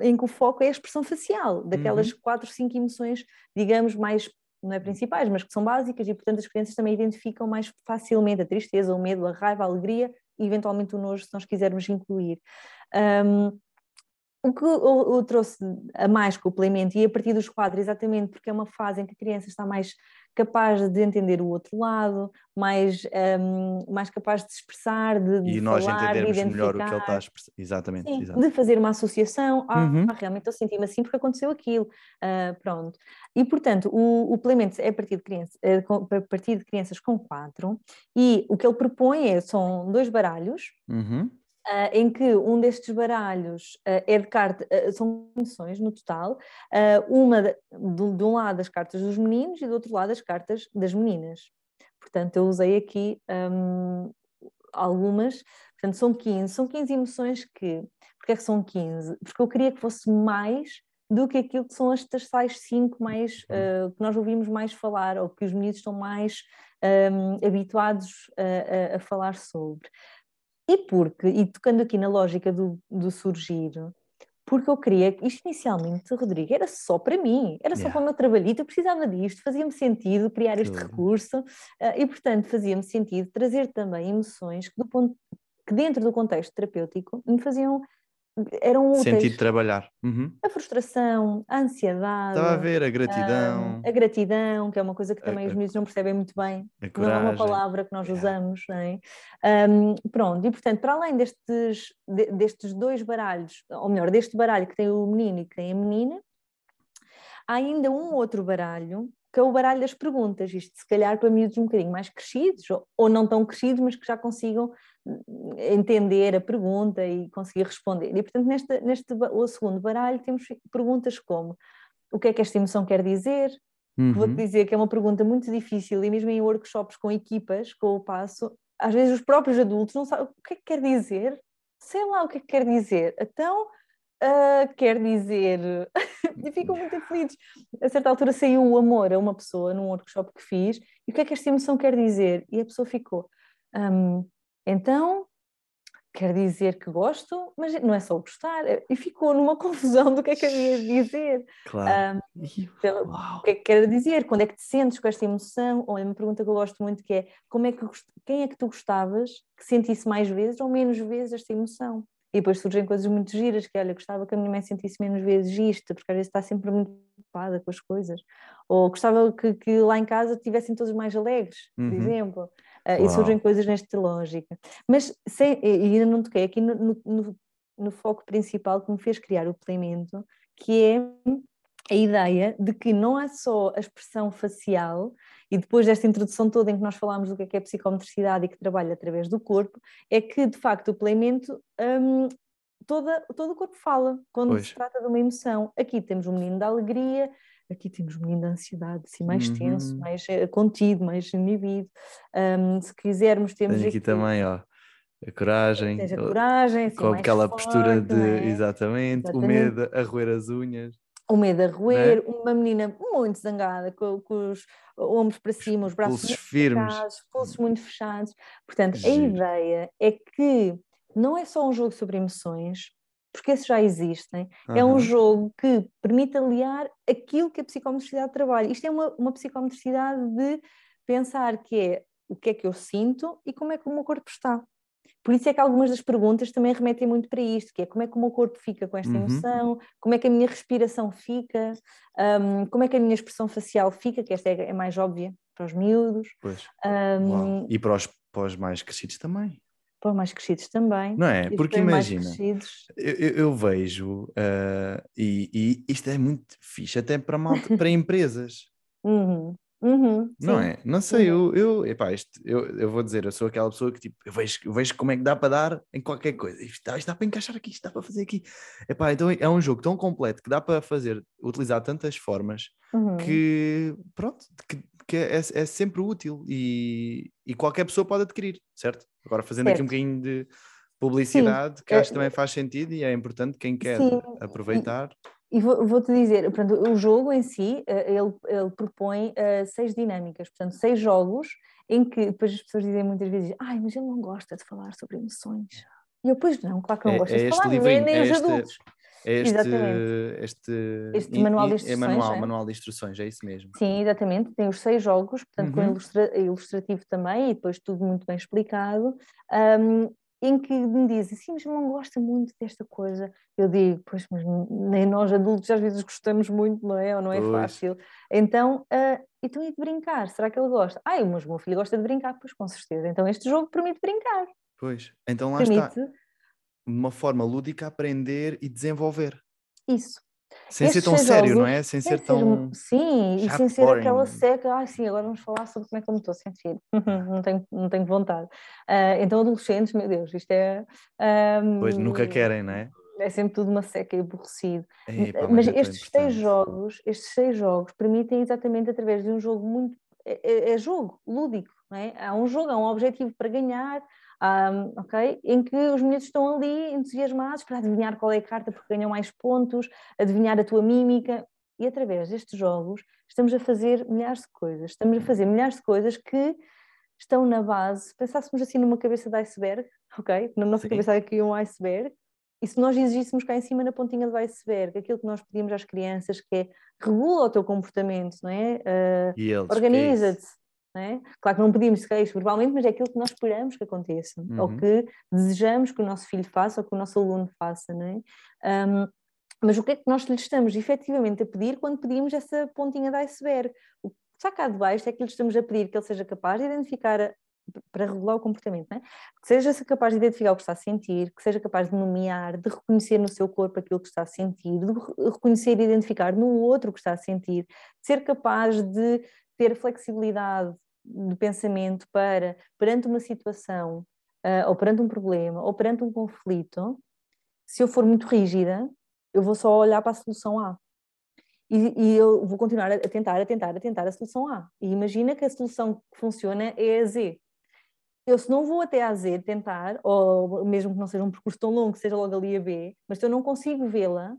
em que o foco é a expressão facial, daquelas quatro, cinco emoções, digamos, mais, não é principais, mas que são básicas e, portanto, as crianças também identificam mais facilmente a tristeza, o medo, a raiva, a alegria e, eventualmente, o nojo, se nós quisermos incluir. Hum, o que eu, eu trouxe a mais com o complemento, e a partir dos quadros, exatamente porque é uma fase em que a criança está mais capaz de entender o outro lado, mais, hum, mais capaz de se expressar, de, de E nós falar, de entendermos melhor o que ele está a expressar. Exatamente, Sim, exato. de fazer uma associação, ah, Uhum. realmente eu senti-me assim porque aconteceu aquilo, ah, pronto. E portanto, o, o é a partir de, criança, é com- a partir de crianças com quatro, e o que ele propõe é, são dois baralhos, Uhum. Ah, em que um destes baralhos ah, é de carta, ah, são emoções no total, ah, uma de, de- de um lado as cartas dos meninos e do outro lado as cartas das meninas. Portanto, eu usei aqui hum, algumas, portanto, são 15, são 15 emoções que, porque é que são 15? Porque eu queria que fosse mais do que aquilo que são estas tais 5 mais, ah, que nós ouvimos mais falar, ou que os meninos estão mais hum, habituados a- a- a falar sobre. E porque, e tocando aqui na lógica do, do surgir, porque eu queria, isto inicialmente, Rodrigo, era só para mim, era só Yeah. para o meu trabalhito, eu precisava disto, fazia-me sentido criar este recurso ah, e, portanto, fazia-me sentido trazer também emoções que, do ponto, que dentro do contexto terapêutico me faziam, eram úteis. Sentido de trabalhar. Uhum. A frustração, a ansiedade, Estava a ver a gratidão, ah, a gratidão, que é uma coisa que A- também os a- miúdos não percebem muito bem, a não é uma palavra que nós Yeah. usamos, não é? Ahm, pronto, e portanto, para além destes, de- destes dois baralhos, ou melhor, deste baralho que tem o menino e que tem a menina, há ainda um outro baralho, que é o baralho das perguntas, isto se calhar para miúdos um bocadinho mais crescidos, ou, não tão crescidos, mas que já consigam hum, entender a pergunta e conseguir responder. E portanto, neste, neste o segundo baralho temos perguntas como o que é que esta emoção quer dizer? Vou-te Uhum. dizer que é uma pergunta muito difícil e mesmo em workshops com equipas, com o passo, às vezes os próprios adultos não sabem o que é que quer dizer. Sei lá o que é que quer dizer. Então, ah, quer dizer. [laughs] e ficam muito aflitos. A certa altura saiu o amor a uma pessoa num workshop que fiz e o que é que esta emoção quer dizer? E a pessoa ficou. "Hum, então, quer dizer que gosto, mas não é só gostar. E ficou numa [laughs] confusão do que é que havia de dizer. Claro. Pela- Uau. o que é que quer dizer? Quando é que te sentes com esta emoção? Ou é uma pergunta que eu gosto muito que é como é que quem é que tu gostavas que sentisse mais vezes ou menos vezes esta emoção? E depois surgem coisas muito giras, que olha, gostava que a minha mãe sentisse menos vezes isto, porque às vezes está sempre muito ocupada com as coisas. Ou gostava que, que lá em casa tivessem todos mais alegres, por Uhum. exemplo. Ah, e surgem coisas nesta lógica. Mas sem, e ainda não toquei aqui no, no- no- no foco principal que me fez criar o playmento, que é a ideia de que não é só a expressão facial, e depois desta introdução toda em que nós falámos do que é, que é psicomotricidade e que trabalha através do corpo, é que de facto o playmento, hum, toda, todo o corpo fala quando Pois. se trata de uma emoção. Aqui temos o menino da alegria, aqui temos o menino da ansiedade, assim, mais tenso, Uhum. mais eh, contido, mais inibido. Hum, se quisermos, temos Tenho aqui também, ó, a coragem, Tens a o- coragem, assim, com aquela postura forte, de, não é? exatamente, o Exatamente. medo a roer as unhas. O medo a roer, Né? uma menina muito zangada, com, com os ombros para cima, os braços pulsos firmes. fechados, pulsos muito fechados. Portanto, a Giro. ideia é que não é só um jogo sobre emoções, porque esses já existem, é um jogo que permite aliar aquilo que a psicomotricidade trabalha. Isto é uma, uma psicomotricidade de pensar que é o que é que eu sinto e como é que o meu corpo está. Por isso é que algumas das perguntas também remetem muito para isto, que é como é que o meu corpo fica com esta uhum. emoção, como é que a minha respiração fica, um, como é que a minha expressão facial fica, que esta é, é mais óbvia para os miúdos. Pois. Um, e para os, para os mais crescidos também. Para os mais crescidos também. Não é? Porque imagina, eu, eu, vejo, uh, e, e, isto é muito fixe, até para, malta, para [laughs] empresas. Uhum. Uhum, não é? Não sei, uhum. eu, eu, epá, isto, eu, eu vou dizer, eu sou aquela pessoa que tipo, eu vejo, eu vejo como é que dá para dar em qualquer coisa. Isto dá, isto dá para encaixar aqui, isto dá para fazer aqui. Epá, então é um jogo tão completo que dá para fazer, utilizar tantas formas uhum. que pronto, que, que é, é, sempre útil e, e qualquer pessoa pode adquirir, certo? Agora fazendo certo. aqui um bocadinho de publicidade, Sim. que acho que também faz sentido e é importante quem quer Sim. aproveitar. E vou-te dizer, portanto, o jogo em si, eh, ele, ele propõe uh, seis dinâmicas, portanto, seis jogos em que depois as pessoas dizem muitas vezes, ai, mas ele não gosta de falar sobre emoções. E eu, pois não, claro que não é, gosto é de falar, nem, nem é os adultos. É este, exatamente. Este, este manual de instruções. É manual, é? manual de instruções, é isso mesmo. Sim, exatamente. Tem os seis jogos, portanto, uhum. com ilustra ilustrativo também, e depois tudo muito bem explicado. Um, em que me dizem, sim, mas não gosta muito desta coisa. Eu digo, pois, mas nem nós adultos às vezes gostamos muito, não é? Ou não é pois. fácil. Então, uh, então e de brincar? Será que ele gosta? Ah, mas o meu filho gosta de brincar, pois com certeza. Então este jogo permite brincar. Pois, então lá permite... está. De uma forma lúdica aprender e desenvolver. Isso. Sem Estes ser tão sério, jogos, não é? Sem, sem ser tão. Sim, e sem ser boring. aquela seca, ah, sim, agora vamos falar sobre como é que eu me estou a sentir. [laughs] não, tenho, não tenho vontade. Uh, então, adolescentes, meu Deus, isto é. Um, pois nunca querem, não é? É sempre tudo uma seca e aborrecido. Epa, mas, mas é estes seis jogos, estes seis jogos permitem exatamente através de um jogo muito. É, é, é jogo, lúdico, não é? Há um jogo, há um objetivo para ganhar, um, ok? Em que os miúdos estão ali entusiasmados para adivinhar qual é a carta porque ganham mais pontos, adivinhar a tua mímica. E através destes jogos estamos a fazer milhares de coisas. Estamos a fazer milhares de coisas que estão na base. Pensássemos assim numa cabeça de iceberg, ok? Na nossa Sim. cabeça aqui um iceberg. E se nós exigíssemos cá em cima na pontinha do iceberg aquilo que nós pedimos às crianças, que é regula o teu comportamento, não é? Uh, Organiza-te, é? Claro que não pedimos queixo verbalmente, mas é aquilo que nós esperamos que aconteça, uhum. ou que desejamos que o nosso filho faça, ou que o nosso aluno faça. Não é? Um, mas o que é que nós lhe estamos efetivamente a pedir quando pedimos essa pontinha de iceberg? O que está cá de baixo é que lhe estamos a pedir que ele seja capaz de identificar, a, para regular o comportamento, é? que seja capaz de identificar o que está a sentir, que seja capaz de nomear, de reconhecer no seu corpo aquilo que está a sentir, de reconhecer e identificar no outro o que está a sentir, de ser capaz de ter flexibilidade de pensamento para, perante uma situação, uh, ou perante um problema, ou perante um conflito, se eu for muito rígida, eu vou só olhar para a solução A. E, e, eu vou continuar a tentar, a tentar, a tentar a solução A. E imagina que a solução que funciona é a Z. Eu, se não vou até a Z tentar, ou mesmo que não seja um percurso tão longo, seja logo ali a B, mas se eu não consigo vê-la,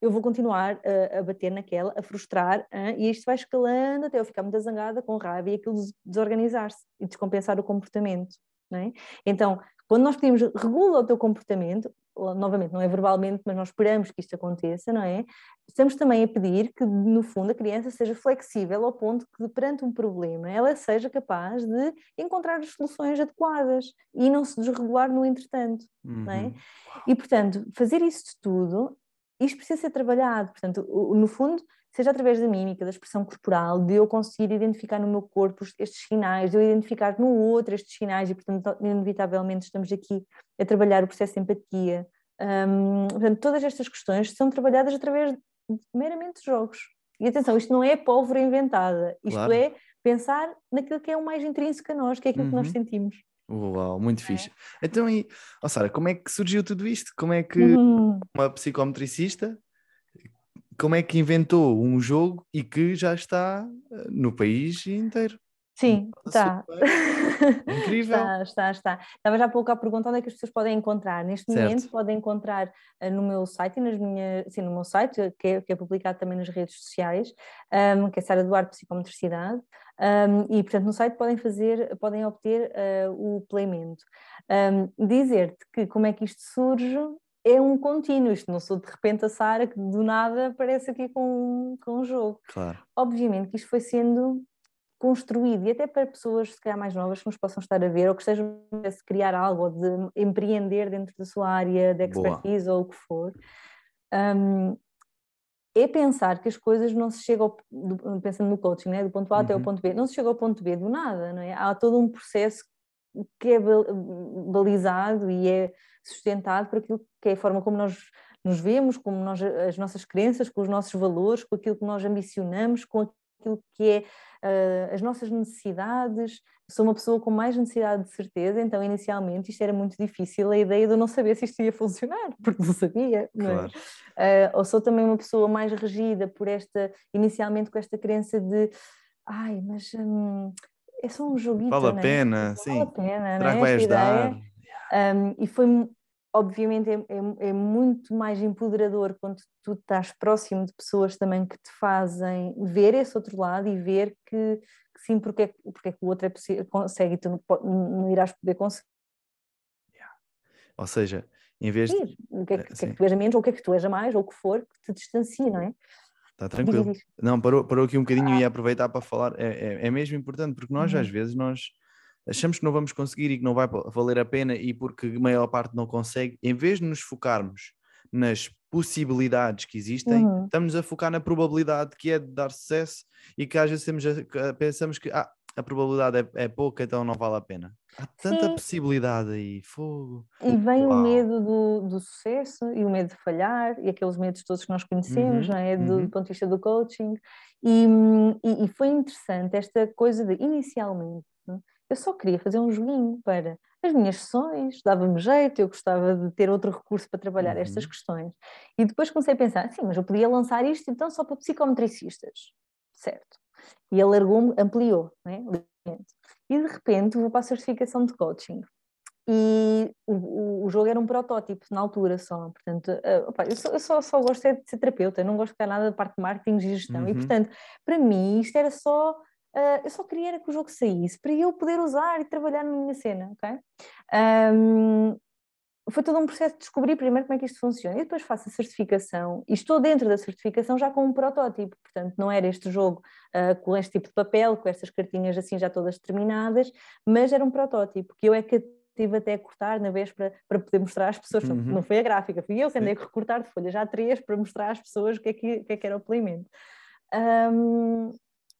eu vou continuar a, a bater naquela, a frustrar, e isto vai escalando até eu ficar muito zangada, com raiva e aquilo desorganizar-se e descompensar o comportamento. Não é? Então, quando nós pedimos regula o teu comportamento, novamente, não é verbalmente, mas nós esperamos que isto aconteça, não é? Estamos também a pedir que, no fundo, a criança seja flexível ao ponto que, perante um problema, ela seja capaz de encontrar as soluções adequadas e não se desregular no entretanto, uhum. não é? Uhum. E, portanto, fazer isso tudo isto precisa ser trabalhado, portanto, no fundo, seja através da mímica, da expressão corporal, de eu conseguir identificar no meu corpo estes sinais, de eu identificar no outro estes sinais, e portanto, inevitavelmente estamos aqui a trabalhar o processo de empatia. Um, portanto, todas estas questões são trabalhadas através de meramente jogos. E atenção, isto não é pólvora inventada, isto claro. é pensar naquilo que é o mais intrínseco a nós, que é aquilo uhum. que nós uhum. sentimos. Uau, muito é. fixe. Então, e, oh Sara, como é que surgiu tudo isto? Como é que uhum. uma psicometricista, como é que inventou um jogo e que já está eh, no país inteiro? Sim, está. [laughs] Incrível. está, está, está. Estava já há pouco a perguntar onde é que as pessoas podem encontrar. Neste certo. momento podem encontrar uh, no meu site e nas minhas, sim, no meu site, que é, que é publicado também nas redes sociais, um, que é Sara Duarte Psicometricidade. Um, e portanto no site podem fazer, podem obter uh, o playmento. Um, Dizer-te que como é que isto surge é um contínuo, isto não sou de repente a Sara que do nada aparece aqui com, com um jogo. Claro. Obviamente que isto foi sendo construído, e até para pessoas se calhar mais novas que nos possam estar a ver, ou que estejam a criar algo, ou de empreender dentro da sua área de expertise Boa. ou o que for, um, é pensar que as coisas não se chegam, ao, pensando no coaching, né? do ponto A uhum. até o uhum. ponto B, não se chega ao ponto B do nada, não é? Há todo um processo que é balizado e é sustentado por aquilo que é a forma como nós nos vemos, como nós, as nossas crenças, com os nossos valores, com aquilo que nós ambicionamos, com aquilo que é uh, as nossas necessidades. Sou uma pessoa com mais necessidade de certeza, então inicialmente isto era muito difícil, a ideia de eu não saber se isto ia funcionar, [laughs] porque não sabia. Claro. Uh, ou sou também uma pessoa mais regida por esta, inicialmente com esta crença de ai, mas hum, é só um joguinho. Vale a né? pena, vale sim. Vale a pena, Será né? que vai ajudar? Um, e foi obviamente é, é, é, muito mais empoderador quando tu estás próximo de pessoas também que te fazem ver esse outro lado e ver que, que sim, porque é, porque é que o outro é consegue e tu não, não, irás poder conseguir. Yeah. Ou seja, em vez de. O que é que, que, é que tu és a menos, ou o que é que tu és a mais, ou o que for, que te distancie, não é? Está tranquilo. Não, parou, parou aqui um bocadinho ah. e ia aproveitar para falar. É, é, é mesmo importante, porque nós, uhum. às vezes, nós achamos que não vamos conseguir e que não vai valer a pena e porque a maior parte não consegue, em vez de nos focarmos nas possibilidades que existem, uhum. estamos a focar na probabilidade que é de dar sucesso e que às vezes temos a, pensamos que ah, a probabilidade é, é, pouca, então não vale a pena. Há tanta Sim. possibilidade aí, fogo. E vem Uau. o medo do, do, sucesso e o medo de falhar e aqueles medos todos que nós conhecemos, uhum. não é? Do, uhum. do, ponto de vista do coaching. E, e, e foi interessante esta coisa de, inicialmente, eu só queria fazer um joguinho para as minhas sessões, dava-me jeito, eu gostava de ter outro recurso para trabalhar uhum. estas questões. E depois comecei a pensar, sim, mas eu podia lançar isto então só para psicometricistas, certo? E alargou-me, ampliou, né? E de repente vou para a certificação de coaching. E o, o, jogo era um protótipo na altura só, portanto, uh, opa, eu, só, eu só, só gosto de ser terapeuta, eu não gosto de ficar nada da parte de marketing e gestão, uhum. e portanto, para mim isto era só Uh, eu só queria que o jogo saísse para eu poder usar e trabalhar na minha cena, ok? Um, foi todo um processo de descobrir primeiro como é que isto funciona e depois faço a certificação e estou dentro da certificação já com um protótipo, portanto não era este jogo uh, com este tipo de papel, com estas cartinhas assim já todas terminadas, mas era um protótipo que eu é que tive até a cortar na véspera para poder mostrar às pessoas, uhum. não foi a gráfica, fui eu que andei a recortar de folhas já três para mostrar às pessoas o que é que, que, é que era o polimento. Um,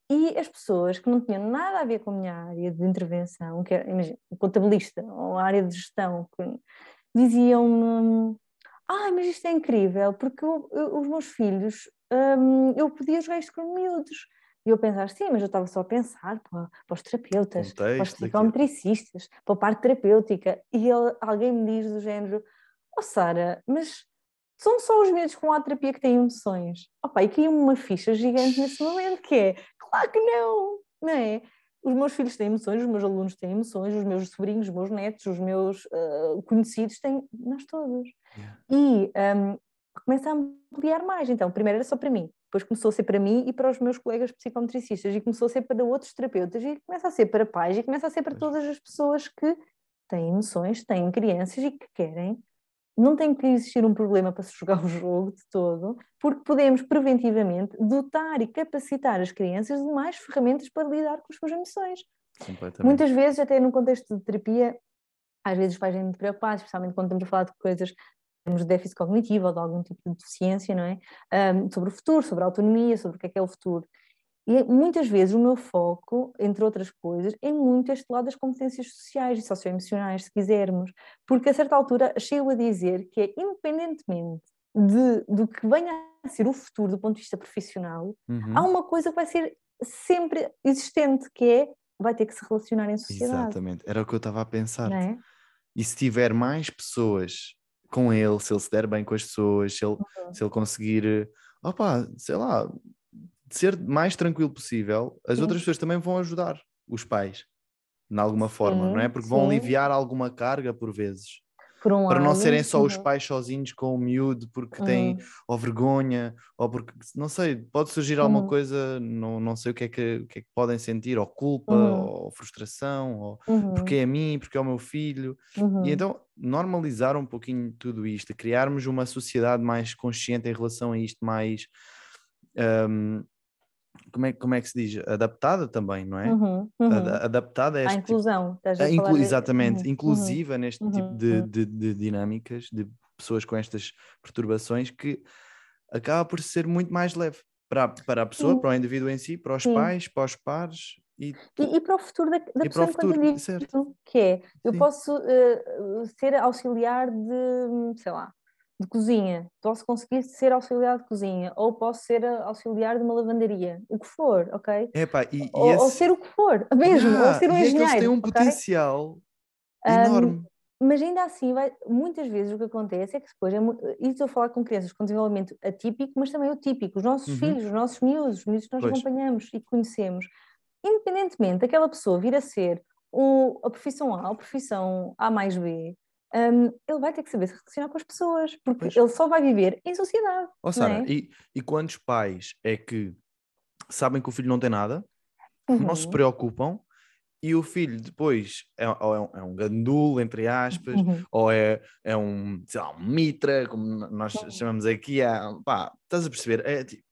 e as pessoas que não tinham nada a ver com a minha área de intervenção, que era, imagina, contabilista ou a área de gestão, diziam-me: Ai, mas isto é incrível, porque eu, eu, os meus filhos, hum, eu podia jogar isto com miúdos. E eu pensava, sim, mas eu estava só a pensar para, para os terapeutas, Contexto para os psicometricistas, para a parte terapêutica. E ele, alguém me diz do género: Oh, Sara, mas são só os medos com a terapia que têm emoções. Opa, e caiu uma ficha gigante nesse momento, que é, claro que não, não é? Os meus filhos têm emoções, os meus alunos têm emoções, os meus sobrinhos, os meus netos, os meus uh, conhecidos têm, nós todos. Yeah. E um, começa a ampliar mais. Então, primeiro era só para mim, depois começou a ser para mim e para os meus colegas psicometricistas, e começou a ser para outros terapeutas, e começa a ser para pais, e começa a ser para todas as pessoas que têm emoções, têm crianças e que querem não tem que existir um problema para se jogar [laughs] o jogo de todo, porque podemos preventivamente dotar e capacitar as crianças de mais ferramentas para lidar com as suas emoções. Muitas vezes, até no contexto de terapia, às vezes os pais muito preocupados, especialmente quando estamos a falar de coisas de déficit cognitivo ou de algum tipo de deficiência, não é? Um, sobre o futuro, sobre a autonomia, sobre o que é que é o futuro. E muitas vezes o meu foco, entre outras coisas, é muito este lado das competências sociais e socioemocionais, se quisermos, porque a certa altura chego a dizer que é independentemente de, do que venha a ser o futuro do ponto de vista profissional, uhum. há uma coisa que vai ser sempre existente, que é vai ter que se relacionar em sociedade. Exatamente, era o que eu estava a pensar. É? E se tiver mais pessoas com ele, se ele se der bem com as pessoas, se ele, uhum. se ele conseguir, opa, sei lá, de ser mais tranquilo possível, as sim. outras pessoas também vão ajudar os pais, de alguma forma, sim, não é? Porque sim. vão aliviar alguma carga por vezes. Por um para lado, não serem só os pais sozinhos com o miúdo porque uhum. têm ou vergonha ou porque não sei, pode surgir alguma uhum. coisa, não, não sei o que, é que, o que é que podem sentir, ou culpa, uhum. ou frustração, ou porque é a mim, porque é o meu filho. E então normalizar um pouquinho tudo isto, criarmos uma sociedade mais consciente em relação a isto, mais um, como é, como é que se diz? Adaptada também, não é? Uhum, uhum. Ad- adaptada a À este tipo inclusão. estás a inclu- de- exatamente, Uhum, inclusiva neste uhum, tipo de, uhum. de- de dinâmicas, de pessoas com estas perturbações, que acaba por ser muito mais leve para, a- para a pessoa, Sim. para o indivíduo em si, para os Sim. pais, para os pares e E, e para o futuro da, da pessoa enquanto indivíduo, certo. que é, eu Sim. posso eh, ser auxiliar de, sei lá, de cozinha, posso conseguir ser auxiliar de cozinha, ou posso ser eh, auxiliar de uma lavandaria, o que for, ok? Epá, e, e Ou, ou esse- ser o que for, [laughs] mesmo, ou Yeah, ser um e é que eles engenheiro, têm um ok? potencial Um, enorme. Mas ainda assim, vai- muitas vezes o que acontece é que depois, é, e estou a falar com crianças com desenvolvimento atípico, mas também o típico, os nossos Uhum. filhos, os nossos miúdos, os miúdos que nós Pois. acompanhamos e conhecemos, independentemente daquela pessoa vir a ser o, a profissão A ou a profissão A mais B, hum, ele vai ter que saber se relacionar com as pessoas, porque Pois. ele só vai viver em sociedade. Não Sara, é? e, e quantos pais é que sabem que o filho não tem nada, não se Uhum, preocupam e o filho depois é, ou é um, é um gandul, entre aspas, uhum, ou é, é um, sei lá, um mitra, como nós Uhum. chamamos aqui, é, pá, estás a perceber? É, tipo,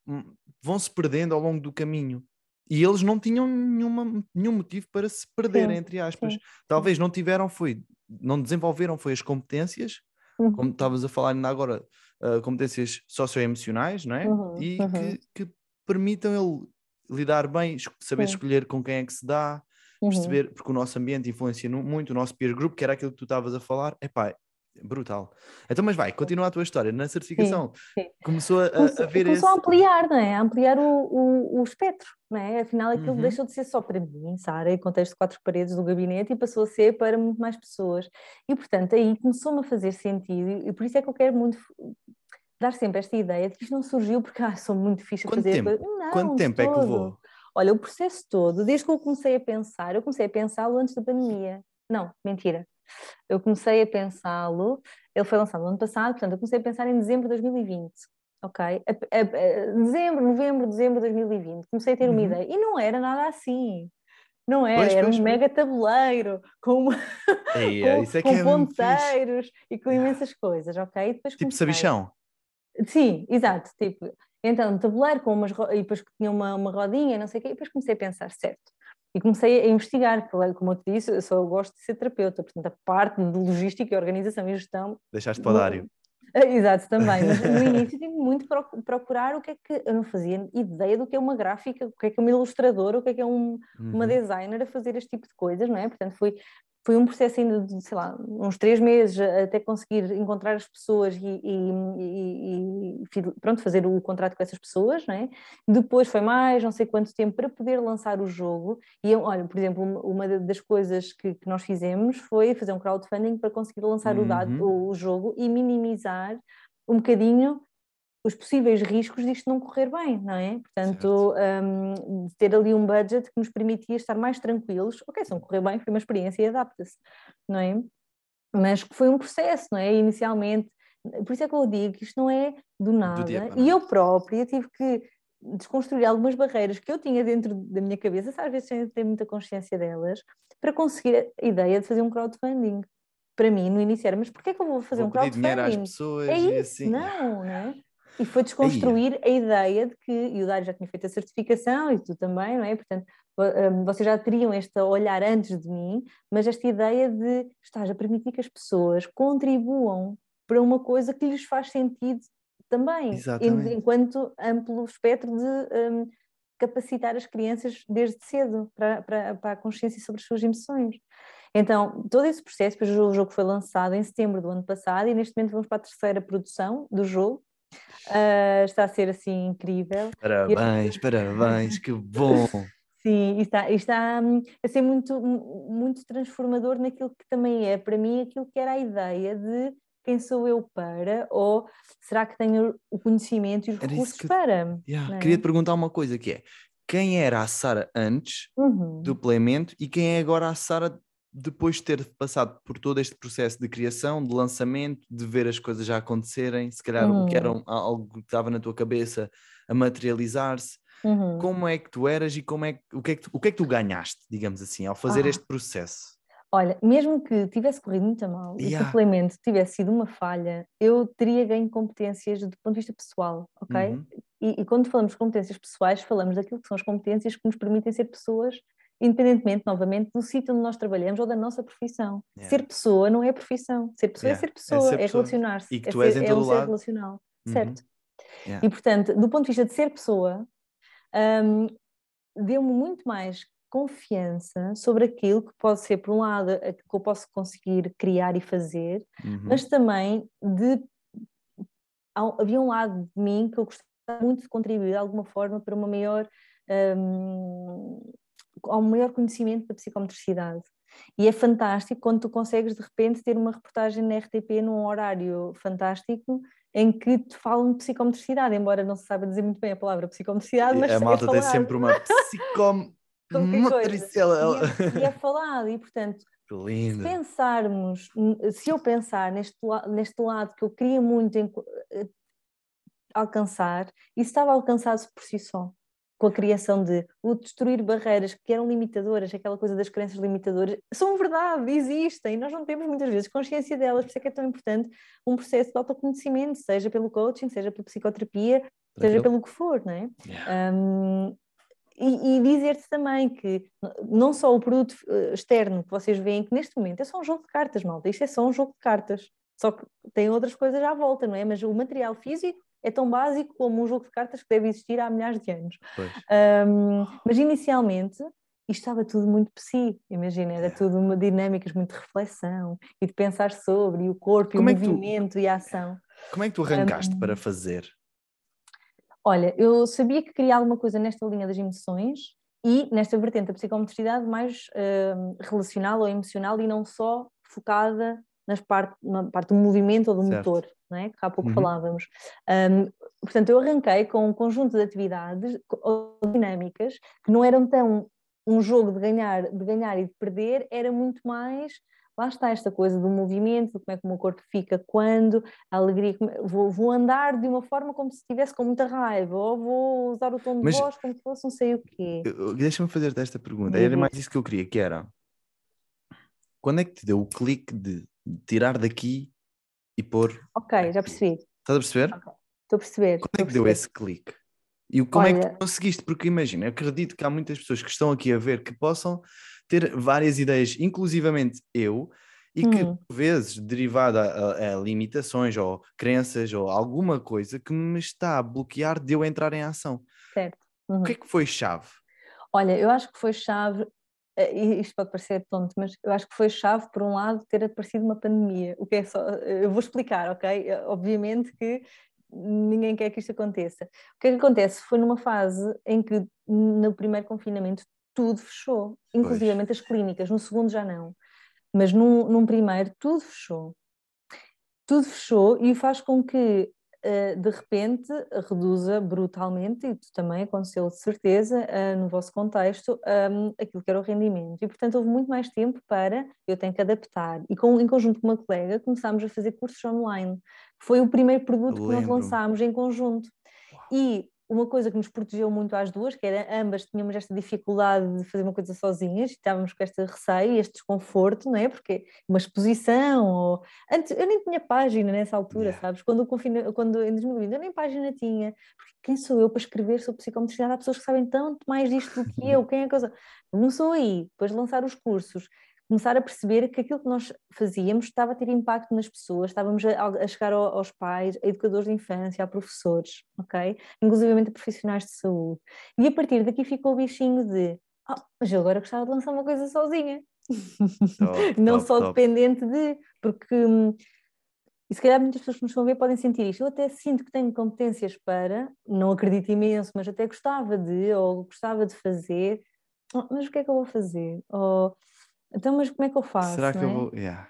vão-se perdendo ao longo do caminho. E eles não tinham nenhuma, nenhum motivo para se perderem, Sim, entre aspas. sim. Talvez não tiveram, foi, não desenvolveram, foi as competências, uhum, como estavas a falar ainda agora, uh, competências socioemocionais, não é? Uhum, E uhum. que, que permitam ele lidar bem, saber escolher com quem é que se dá, uhum. perceber, porque o nosso ambiente influencia muito, o nosso peer group, que era aquilo que tu estavas a falar, epá, brutal. Então, mas vai, continua a tua história. Na certificação sim. começou a, começou, a ver começou esse. a ampliar, não é? A ampliar o, o, o espectro, não é? Afinal, aquilo Uhum. deixou de ser só para mim, Sara, em contexto de quatro paredes do gabinete e passou a ser para muito mais pessoas. E, portanto, aí começou-me a fazer sentido e por isso é que eu quero muito dar sempre esta ideia de que isto não surgiu porque ah, sou muito fixe a Quanto fazer tempo? Não, Quanto tempo é que todo. levou? Olha, o processo todo, desde que eu comecei a pensar, eu comecei a pensá-lo antes da pandemia. Não, mentira. Eu comecei a pensá-lo, ele foi lançado no ano passado, portanto, eu comecei a pensar em dezembro de 2020. Ok? A- a- a- dezembro, novembro, dezembro de 2020. Comecei a ter uma Uhum. ideia. E não era nada assim. Não era, Pois, era pois, um pois. mega tabuleiro com, [laughs] com, isso é que com é mesmo fixe. ponteiros e com imensas coisas, ok? E depois Tipo comecei- sabichão. Sim, exato. Tipo, então, tabuleiro com umas e depois que tinha uma, uma rodinha, não sei o quê, e depois comecei a pensar, certo. E comecei a investigar, como eu te disse, eu só gosto de ser terapeuta, portanto, a parte de logística, organização e gestão. Deixaste para o Dário. Ah, [laughs] Exato, também, mas no [laughs] início tive muito proc- procurar o que é que eu não fazia ideia do que é uma gráfica, o que é que é uma ilustradora, o que é que é um, uma Uhum. designer a fazer este tipo de coisas, não é? Portanto, foi, foi um processo ainda de, sei lá, uns três meses até conseguir encontrar as pessoas e, e- e- e, pronto, fazer o contrato com essas pessoas, não é? Depois foi mais não sei quanto tempo para poder lançar o jogo e, eu, olha, por exemplo, uma- das coisas que, que nós fizemos foi fazer um crowdfunding para conseguir lançar o, dado, Uhum. o, o jogo e minimizar um bocadinho os possíveis riscos disto não correr bem, não é? Portanto, um, ter ali um budget que nos permitia estar mais tranquilos. Ok, se não correr bem, foi uma experiência e adapta-se, não é? Mas foi um processo, não é? Inicialmente, por isso é que eu digo que isto não é do nada. dia para a e eu própria tive que desconstruir algumas barreiras que eu tinha dentro da minha cabeça, às vezes sem ter muita consciência delas, para conseguir a ideia de fazer um crowdfunding. Para mim, no início era, mas porquê é que eu vou fazer Vou um pedir dinheiro às crowdfunding? pessoas É e isso, assim. não, não é? E foi desconstruir a ideia de que, e o Dário já tinha feito a certificação e tu também, não é? Portanto, hum, vocês já teriam este olhar antes de mim, mas esta ideia de estás a permitir que as pessoas contribuam para uma coisa que lhes faz sentido também, en- Exatamente. enquanto amplo espectro de hum, capacitar as crianças desde cedo para, para, para a consciência sobre as suas emoções. Então, todo esse processo, depois o jogo foi lançado em setembro do ano passado e neste momento vamos para a terceira produção do jogo. Ah, está a ser assim incrível. Parabéns, parabéns, que bom. [laughs] Sim, e está, e está hum, a ser muito, mu- muito transformador naquilo que também é para mim aquilo que era a ideia de quem sou eu para, ou será que tenho o conhecimento e os Era recursos que- para? Yeah, é? Queria te perguntar uma coisa que é, quem era a Sara antes Uhum. do planeamento e quem é agora a Sara depois de ter passado por todo este processo de criação, de lançamento, de ver as coisas já acontecerem, se calhar o que era Uhum. um- algo que estava na tua cabeça a materializar-se, Uhum. como é que tu eras e como é que, o, que é que tu, o que é que tu ganhaste, digamos assim, ao fazer Ah. este processo? Olha, mesmo que tivesse corrido muito mal e Yeah. o suplemento tivesse sido uma falha, eu teria ganho competências do ponto de vista pessoal, ok? Uhum. E, e quando falamos de competências pessoais, falamos daquilo que são as competências que nos permitem ser pessoas, independentemente, novamente, do sítio onde nós trabalhamos ou da nossa profissão. Yeah. Ser pessoa não é profissão. Ser pessoa Yeah. é ser É pessoa, ser é, pessoa. relacionar-se. E que é tu és ser- em é um ser lado. relacional, Uhum. certo? Yeah. E, portanto, do ponto de vista de ser pessoa, hum, deu-me muito mais confiança sobre aquilo que pode ser, por um lado, que eu posso conseguir criar e fazer, Uhum. mas também de havia um lado de mim que eu gostava muito de contribuir de alguma forma para uma maior hum, ao maior conhecimento da psicomotricidade. E é fantástico quando tu consegues de repente ter uma reportagem na RTP num horário fantástico em que te falam de psicomotricidade, embora não se saiba dizer muito bem a palavra psicomotricidade, mas a é malta tem falado. sempre uma [laughs] ela... E é, e é falado, e portanto, se pensarmos, se eu pensar neste, neste lado que eu queria muito em- eh, alcançar, isso estava alcançado por si só, com a criação de o destruir barreiras que eram limitadoras, aquela coisa das crenças limitadoras, são verdade, existem, nós não temos muitas vezes consciência delas, por isso é que é tão importante um processo de autoconhecimento, seja pelo coaching, seja pela psicoterapia, seja Aquilo- pelo que for, não é? Yeah. Um, e, e dizer-te também que não só o produto eh, externo que vocês veem, que neste momento é só um jogo de cartas, malta, isto é só um jogo de cartas, só que tem outras coisas à volta, não é? Mas o material físico é tão básico como um jogo de cartas que deve existir há milhares de anos. Um, mas inicialmente isto estava tudo muito psi, imagina, era tudo uma dinâmicas muito de reflexão e de pensar sobre e o corpo Como e é o que tu- movimento e a ação. Como é que tu arrancaste Um, para fazer? Olha, eu sabia que queria alguma coisa nesta linha das emoções e nesta vertente da psicomotricidade mais hum, relacional ou emocional e não só focada nas parte, na parte do movimento ou do Certo. motor, não é? que há pouco Uhum. falávamos. Hum, portanto, eu arranquei com um conjunto de atividades ou dinâmicas que não eram tão um jogo de ganhar, de ganhar e de perder, era muito mais lá está esta coisa do movimento, de como é que o meu corpo fica quando, a alegria, como- vou, vou andar de uma forma como se estivesse com muita raiva, ou vou usar o tom de Mas- voz como se fosse não sei o quê. Deixa-me fazer-te esta pergunta. Era mais isso que eu queria, que era quando é que te deu o clique de tirar daqui e pôr? Ok, já percebi, Estás a perceber? estou a perceber. Quando estou é que deu esse clique? E como é que Olha- tu conseguiste? Porque imagina, acredito que há muitas pessoas que estão aqui a ver que possam ter várias ideias, inclusivamente eu, e que Hum. por vezes derivada a, a limitações ou crenças ou alguma coisa que me está a bloquear de eu entrar em ação. Certo. Uhum. O que é que foi chave? Olha, eu acho que foi chave, e isto pode parecer tonto, mas eu acho que foi chave, por um lado, ter aparecido uma pandemia. O que é só, eu vou explicar, ok? Eh, Obviamente que ninguém quer que isto aconteça. O que é que acontece? Foi numa fase em que no primeiro confinamento tudo fechou, inclusivamente as clínicas, no segundo já não. Mas num, num primeiro tudo fechou. Tudo fechou e faz com que eh, de repente reduza brutalmente, e também aconteceu de certeza eh, no vosso contexto, um, aquilo que era o rendimento. E portanto houve muito mais tempo para eu tenho que adaptar. E com, em conjunto com uma colega começámos a fazer cursos online. Foi o primeiro produto que nós lançámos em conjunto. E uma coisa que nos protegeu muito às duas, que era ambas tínhamos esta dificuldade de fazer uma coisa sozinhas, e estávamos com este receio, este desconforto, não é? Porque uma exposição, ou... Antes, eu nem tinha página nessa altura, Yeah. sabes? Quando, confina... Quando em 2020 eu nem página tinha, porque quem sou eu para escrever sobre psicomotricidade? Há pessoas que sabem tanto mais disto do que [laughs] eu, quem é que eu sou? Começou aí, depois de lançar os cursos, começar a perceber que aquilo que nós fazíamos estava a ter impacto nas pessoas, estávamos a, a chegar ao- aos pais, a educadores de infância, a professores, ok? Inclusivamente a profissionais de saúde. E a partir daqui ficou o bichinho de, ah, mas eu agora gostava de lançar uma coisa sozinha. Top, [laughs] Não top, só top. dependente de, porque hum, e se calhar muitas pessoas que nos a ver podem sentir isto. Eu até sinto que tenho competências para, não acredito imenso, mas até gostava de, ou gostava de fazer, "Oh, mas o que é que eu vou fazer? Ou, então, mas como é que eu faço? Será que não eu é? vou. Yeah.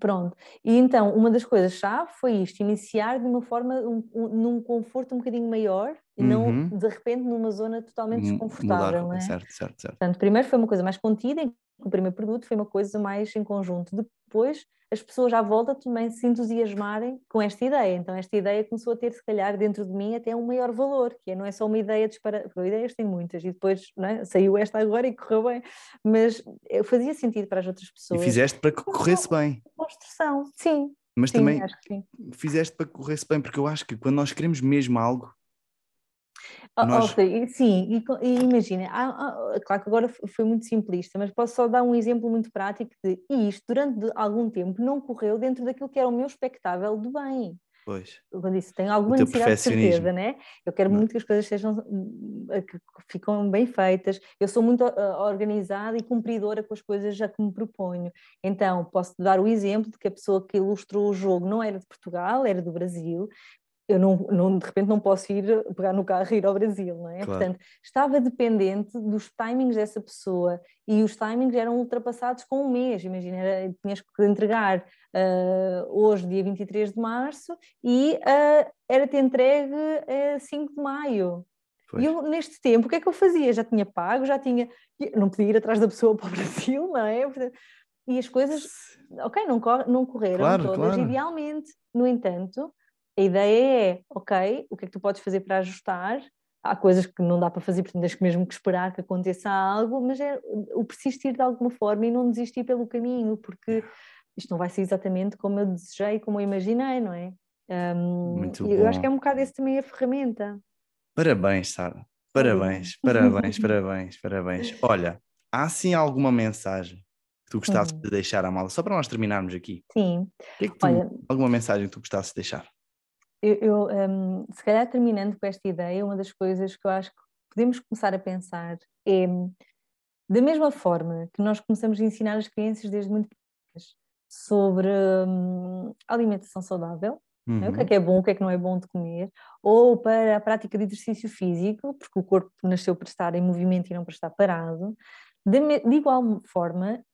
Pronto. E então, uma das coisas-chave foi isto: iniciar de uma forma, um, um- num conforto um bocadinho maior e não Uhum. de repente numa zona totalmente desconfortável, Mudar. não é? Certo, certo, certo. Portanto, primeiro foi uma coisa mais contida, o primeiro produto foi uma coisa mais em conjunto. Depois, as pessoas à volta também se entusiasmarem com esta ideia. Então, esta ideia começou a ter, se calhar, dentro de mim até um maior valor, que é, não é só uma ideia disparada, porque ideias têm muitas, e depois é? saiu esta agora e correu bem, mas fazia sentido para as outras pessoas. E fizeste para que corresse bem. Construção, sim. Mas sim, também fizeste para que corresse bem, porque eu acho que quando nós queremos mesmo algo, Oh, nós... Sim, e, e imagina, claro que agora foi muito simplista, mas posso só dar um exemplo muito prático de e isto durante algum tempo não correu dentro daquilo que era o meu expectável de bem. Pois. Eu disse, tenho alguma necessidade de certeza, né? Eu quero não. muito que as coisas sejam que ficam bem feitas. Eu sou muito uh, organizada e cumpridora com as coisas já que me proponho. Então, posso dar o exemplo de que a pessoa que ilustrou o jogo não era de Portugal, era do Brasil, eu não, não, de repente não posso ir pegar no carro e ir ao Brasil, não é? Claro. Portanto, estava dependente dos timings dessa pessoa e os timings eram ultrapassados com um mês, imagina, era, tinhas que entregar uh, hoje, dia 23 de março, e uh, era-te entregue uh, 5 de maio. Pois. E eu, neste tempo, o que é que eu fazia? Já tinha pago, já tinha... Não podia ir atrás da pessoa para o [laughs] Brasil, não é? E as coisas, ok, não, não correram claro, todas claro. idealmente. No entanto a ideia é, ok, o que é que tu podes fazer para ajustar? Há coisas que não dá para fazer, portanto tens mesmo que esperar que aconteça algo, mas é o persistir de alguma forma e não desistir pelo caminho, porque isto não vai ser exatamente como eu desejei, como eu imaginei, não é? Um, Muito eu bom. acho que é um bocado esse também a ferramenta. Parabéns, Sara. Parabéns, parabéns, [laughs] parabéns, parabéns. Olha, há sim alguma mensagem que tu gostasses uhum. de deixar à mala, só para nós terminarmos aqui? Sim. Que é que tu, Olha, alguma mensagem que tu gostasses de deixar? Eu, eu um, se calhar terminando com esta ideia, uma das coisas que eu acho que podemos começar a pensar é, da mesma forma que nós começamos a ensinar as crianças desde muito pequenas sobre um, alimentação saudável, uhum. né? o que é uhum. que é bom, o que é que não é bom de comer, ou para a prática de exercício físico, porque o corpo nasceu para estar em movimento e não para estar parado, de, de igual forma,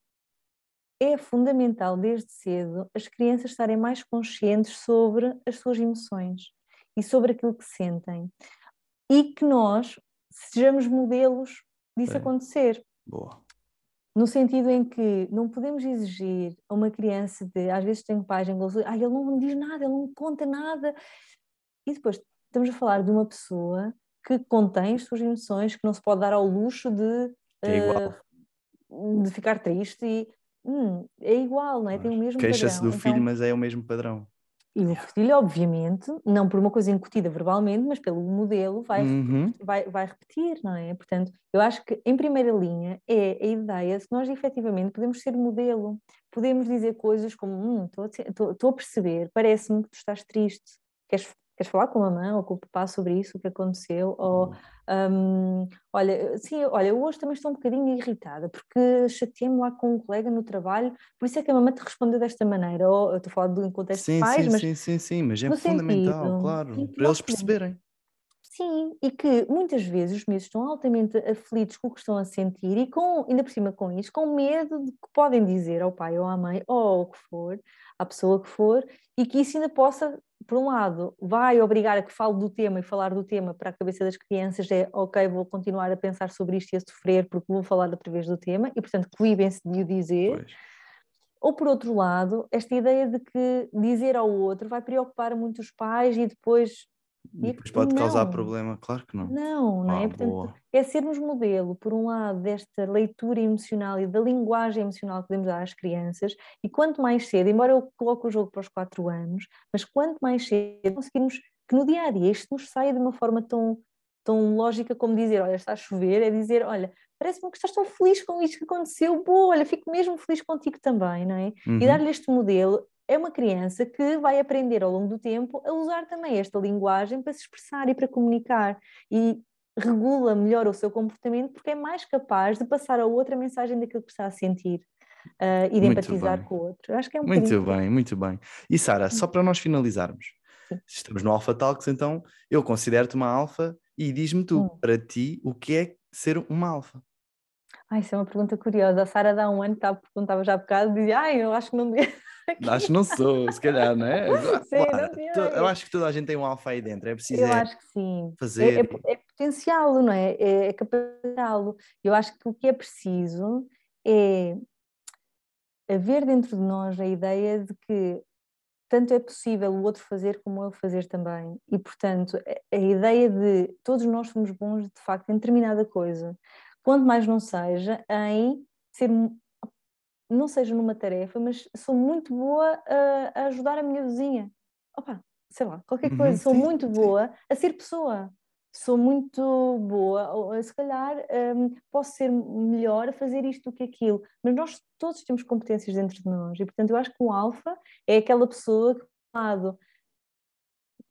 é fundamental desde cedo as crianças estarem mais conscientes sobre as suas emoções e sobre aquilo que sentem e que nós sejamos modelos disso acontecer. Boa. No sentido em que não podemos exigir a uma criança de, às vezes tenho pais em ah, ele não me diz nada, ele não me conta nada. E depois estamos a falar de uma pessoa que contém as suas emoções, que não se pode dar ao luxo de, é uh, de ficar triste e hum, é igual, não é? Tem o mesmo Queixa-se do então, filho, mas é o mesmo padrão. E o filho, obviamente, não por uma coisa incutida verbalmente, mas pelo modelo, vai, uhum. vai, vai repetir, não é? Portanto, eu acho que, em primeira linha, é a ideia se nós efetivamente podemos ser modelo, podemos dizer coisas como: estou hum, a perceber, parece-me que tu estás triste, queres queres falar com a mamãe ou com o papá sobre isso, o que aconteceu? Ou, um, olha, sim, olha, hoje também estou um bocadinho irritada porque chateei-me lá com um colega no trabalho, por isso é que a mamãe te respondeu desta maneira. Ou eu estou a falar do contexto sim, de pais, sim, mas. Sim, sim, sim, mas é fundamental, sentido, claro, para eles perceberem. Sim, e que muitas vezes os miúdos estão altamente aflitos com o que estão a sentir e com, ainda por cima com isso, com medo de que podem dizer ao pai ou à mãe ou o que for, à pessoa que for, e que isso ainda possa por um lado, vai obrigar a que fale do tema e falar do tema para a cabeça das crianças é ok, vou continuar a pensar sobre isto e a sofrer porque vou falar outra vez do tema e, portanto, coibem-se de o dizer. Pois. Ou, por outro lado, esta ideia de que dizer ao outro vai preocupar muito os pais e depois e depois pode não. causar problema, claro que não. Não, não é? ah, é? Portanto, boa. é sermos modelo, por um lado, desta leitura emocional e da linguagem emocional que podemos dar às crianças, e quanto mais cedo, embora eu coloque o jogo para os quatro anos, mas quanto mais cedo conseguirmos que no dia a dia isto nos saia de uma forma tão, tão lógica como dizer: Olha, está a chover, é dizer: Olha, parece-me que estás tão feliz com isto que aconteceu, boa, olha, fico mesmo feliz contigo também, não é? Uhum. E dar-lhe este modelo é uma criança que vai aprender ao longo do tempo a usar também esta linguagem para se expressar e para comunicar e regula melhor o seu comportamento porque é mais capaz de passar a outra mensagem daquilo que está a sentir uh, e de muito empatizar bem. com o outro. acho que é um Muito bem, muito bem. E Sara, só para nós finalizarmos, Sim. estamos no Alpha Talks, então eu considero-te uma alfa e diz-me tu, hum. para ti, o que é ser uma alfa? Ai, isso é uma pergunta curiosa. A Sara dá um ano que perguntava já há bocado, dizia, ai, eu acho que não devia. Acho que não sou, se calhar, [laughs] não é? Sim, não eu acho que toda a gente tem um alfa aí dentro, é preciso eu é acho que sim. fazer. É, é, é potenciá-lo, não é? É, é capacitá-lo. Eu acho que o que é preciso é haver dentro de nós a ideia de que tanto é possível o outro fazer como eu fazer também. E, portanto, a ideia de todos nós somos bons, de facto, em determinada coisa. Quanto mais não seja em ser, não seja numa tarefa, mas sou muito boa a, a ajudar a minha vizinha. Opa, sei lá, qualquer uhum, coisa, uhum, sou sim, muito boa a ser pessoa. Sou muito boa, ou se calhar um, posso ser melhor a fazer isto do que aquilo, mas nós todos temos competências dentro de nós e, portanto, eu acho que o alfa é aquela pessoa que, lado,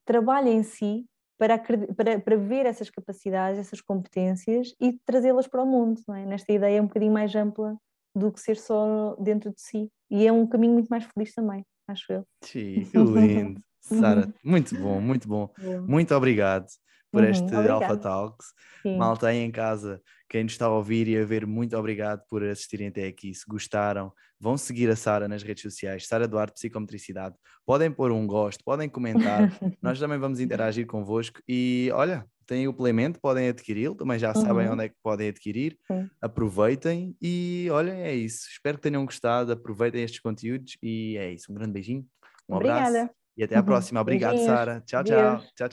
trabalha em si para, para, para ver essas capacidades, essas competências e trazê-las para o mundo, é? Nesta ideia um bocadinho mais ampla do que ser só dentro de si. E é um caminho muito mais feliz também, acho eu. Sim, [laughs] que lindo. Sara, muito bom, muito [laughs] bom. Muito obrigado por uhum, este Alpha Talks. Sim. Malta aí em casa, quem nos está a ouvir e a ver, muito obrigado por assistirem até aqui. Se gostaram, vão seguir a Sara nas redes sociais, Sara Duarte Psicometricidade. Podem pôr um gosto, podem comentar, [laughs] nós também vamos interagir convosco. E olha, têm o Plemento, podem adquiri-lo, também já uhum. sabem onde é que podem adquirir. Sim. Aproveitem e olha, é isso. Espero que tenham gostado, aproveitem estes conteúdos e é isso. Um grande beijinho, um Obrigada. abraço e até à [laughs] próxima. Obrigado, Sara. Tchau, tchau. tchau.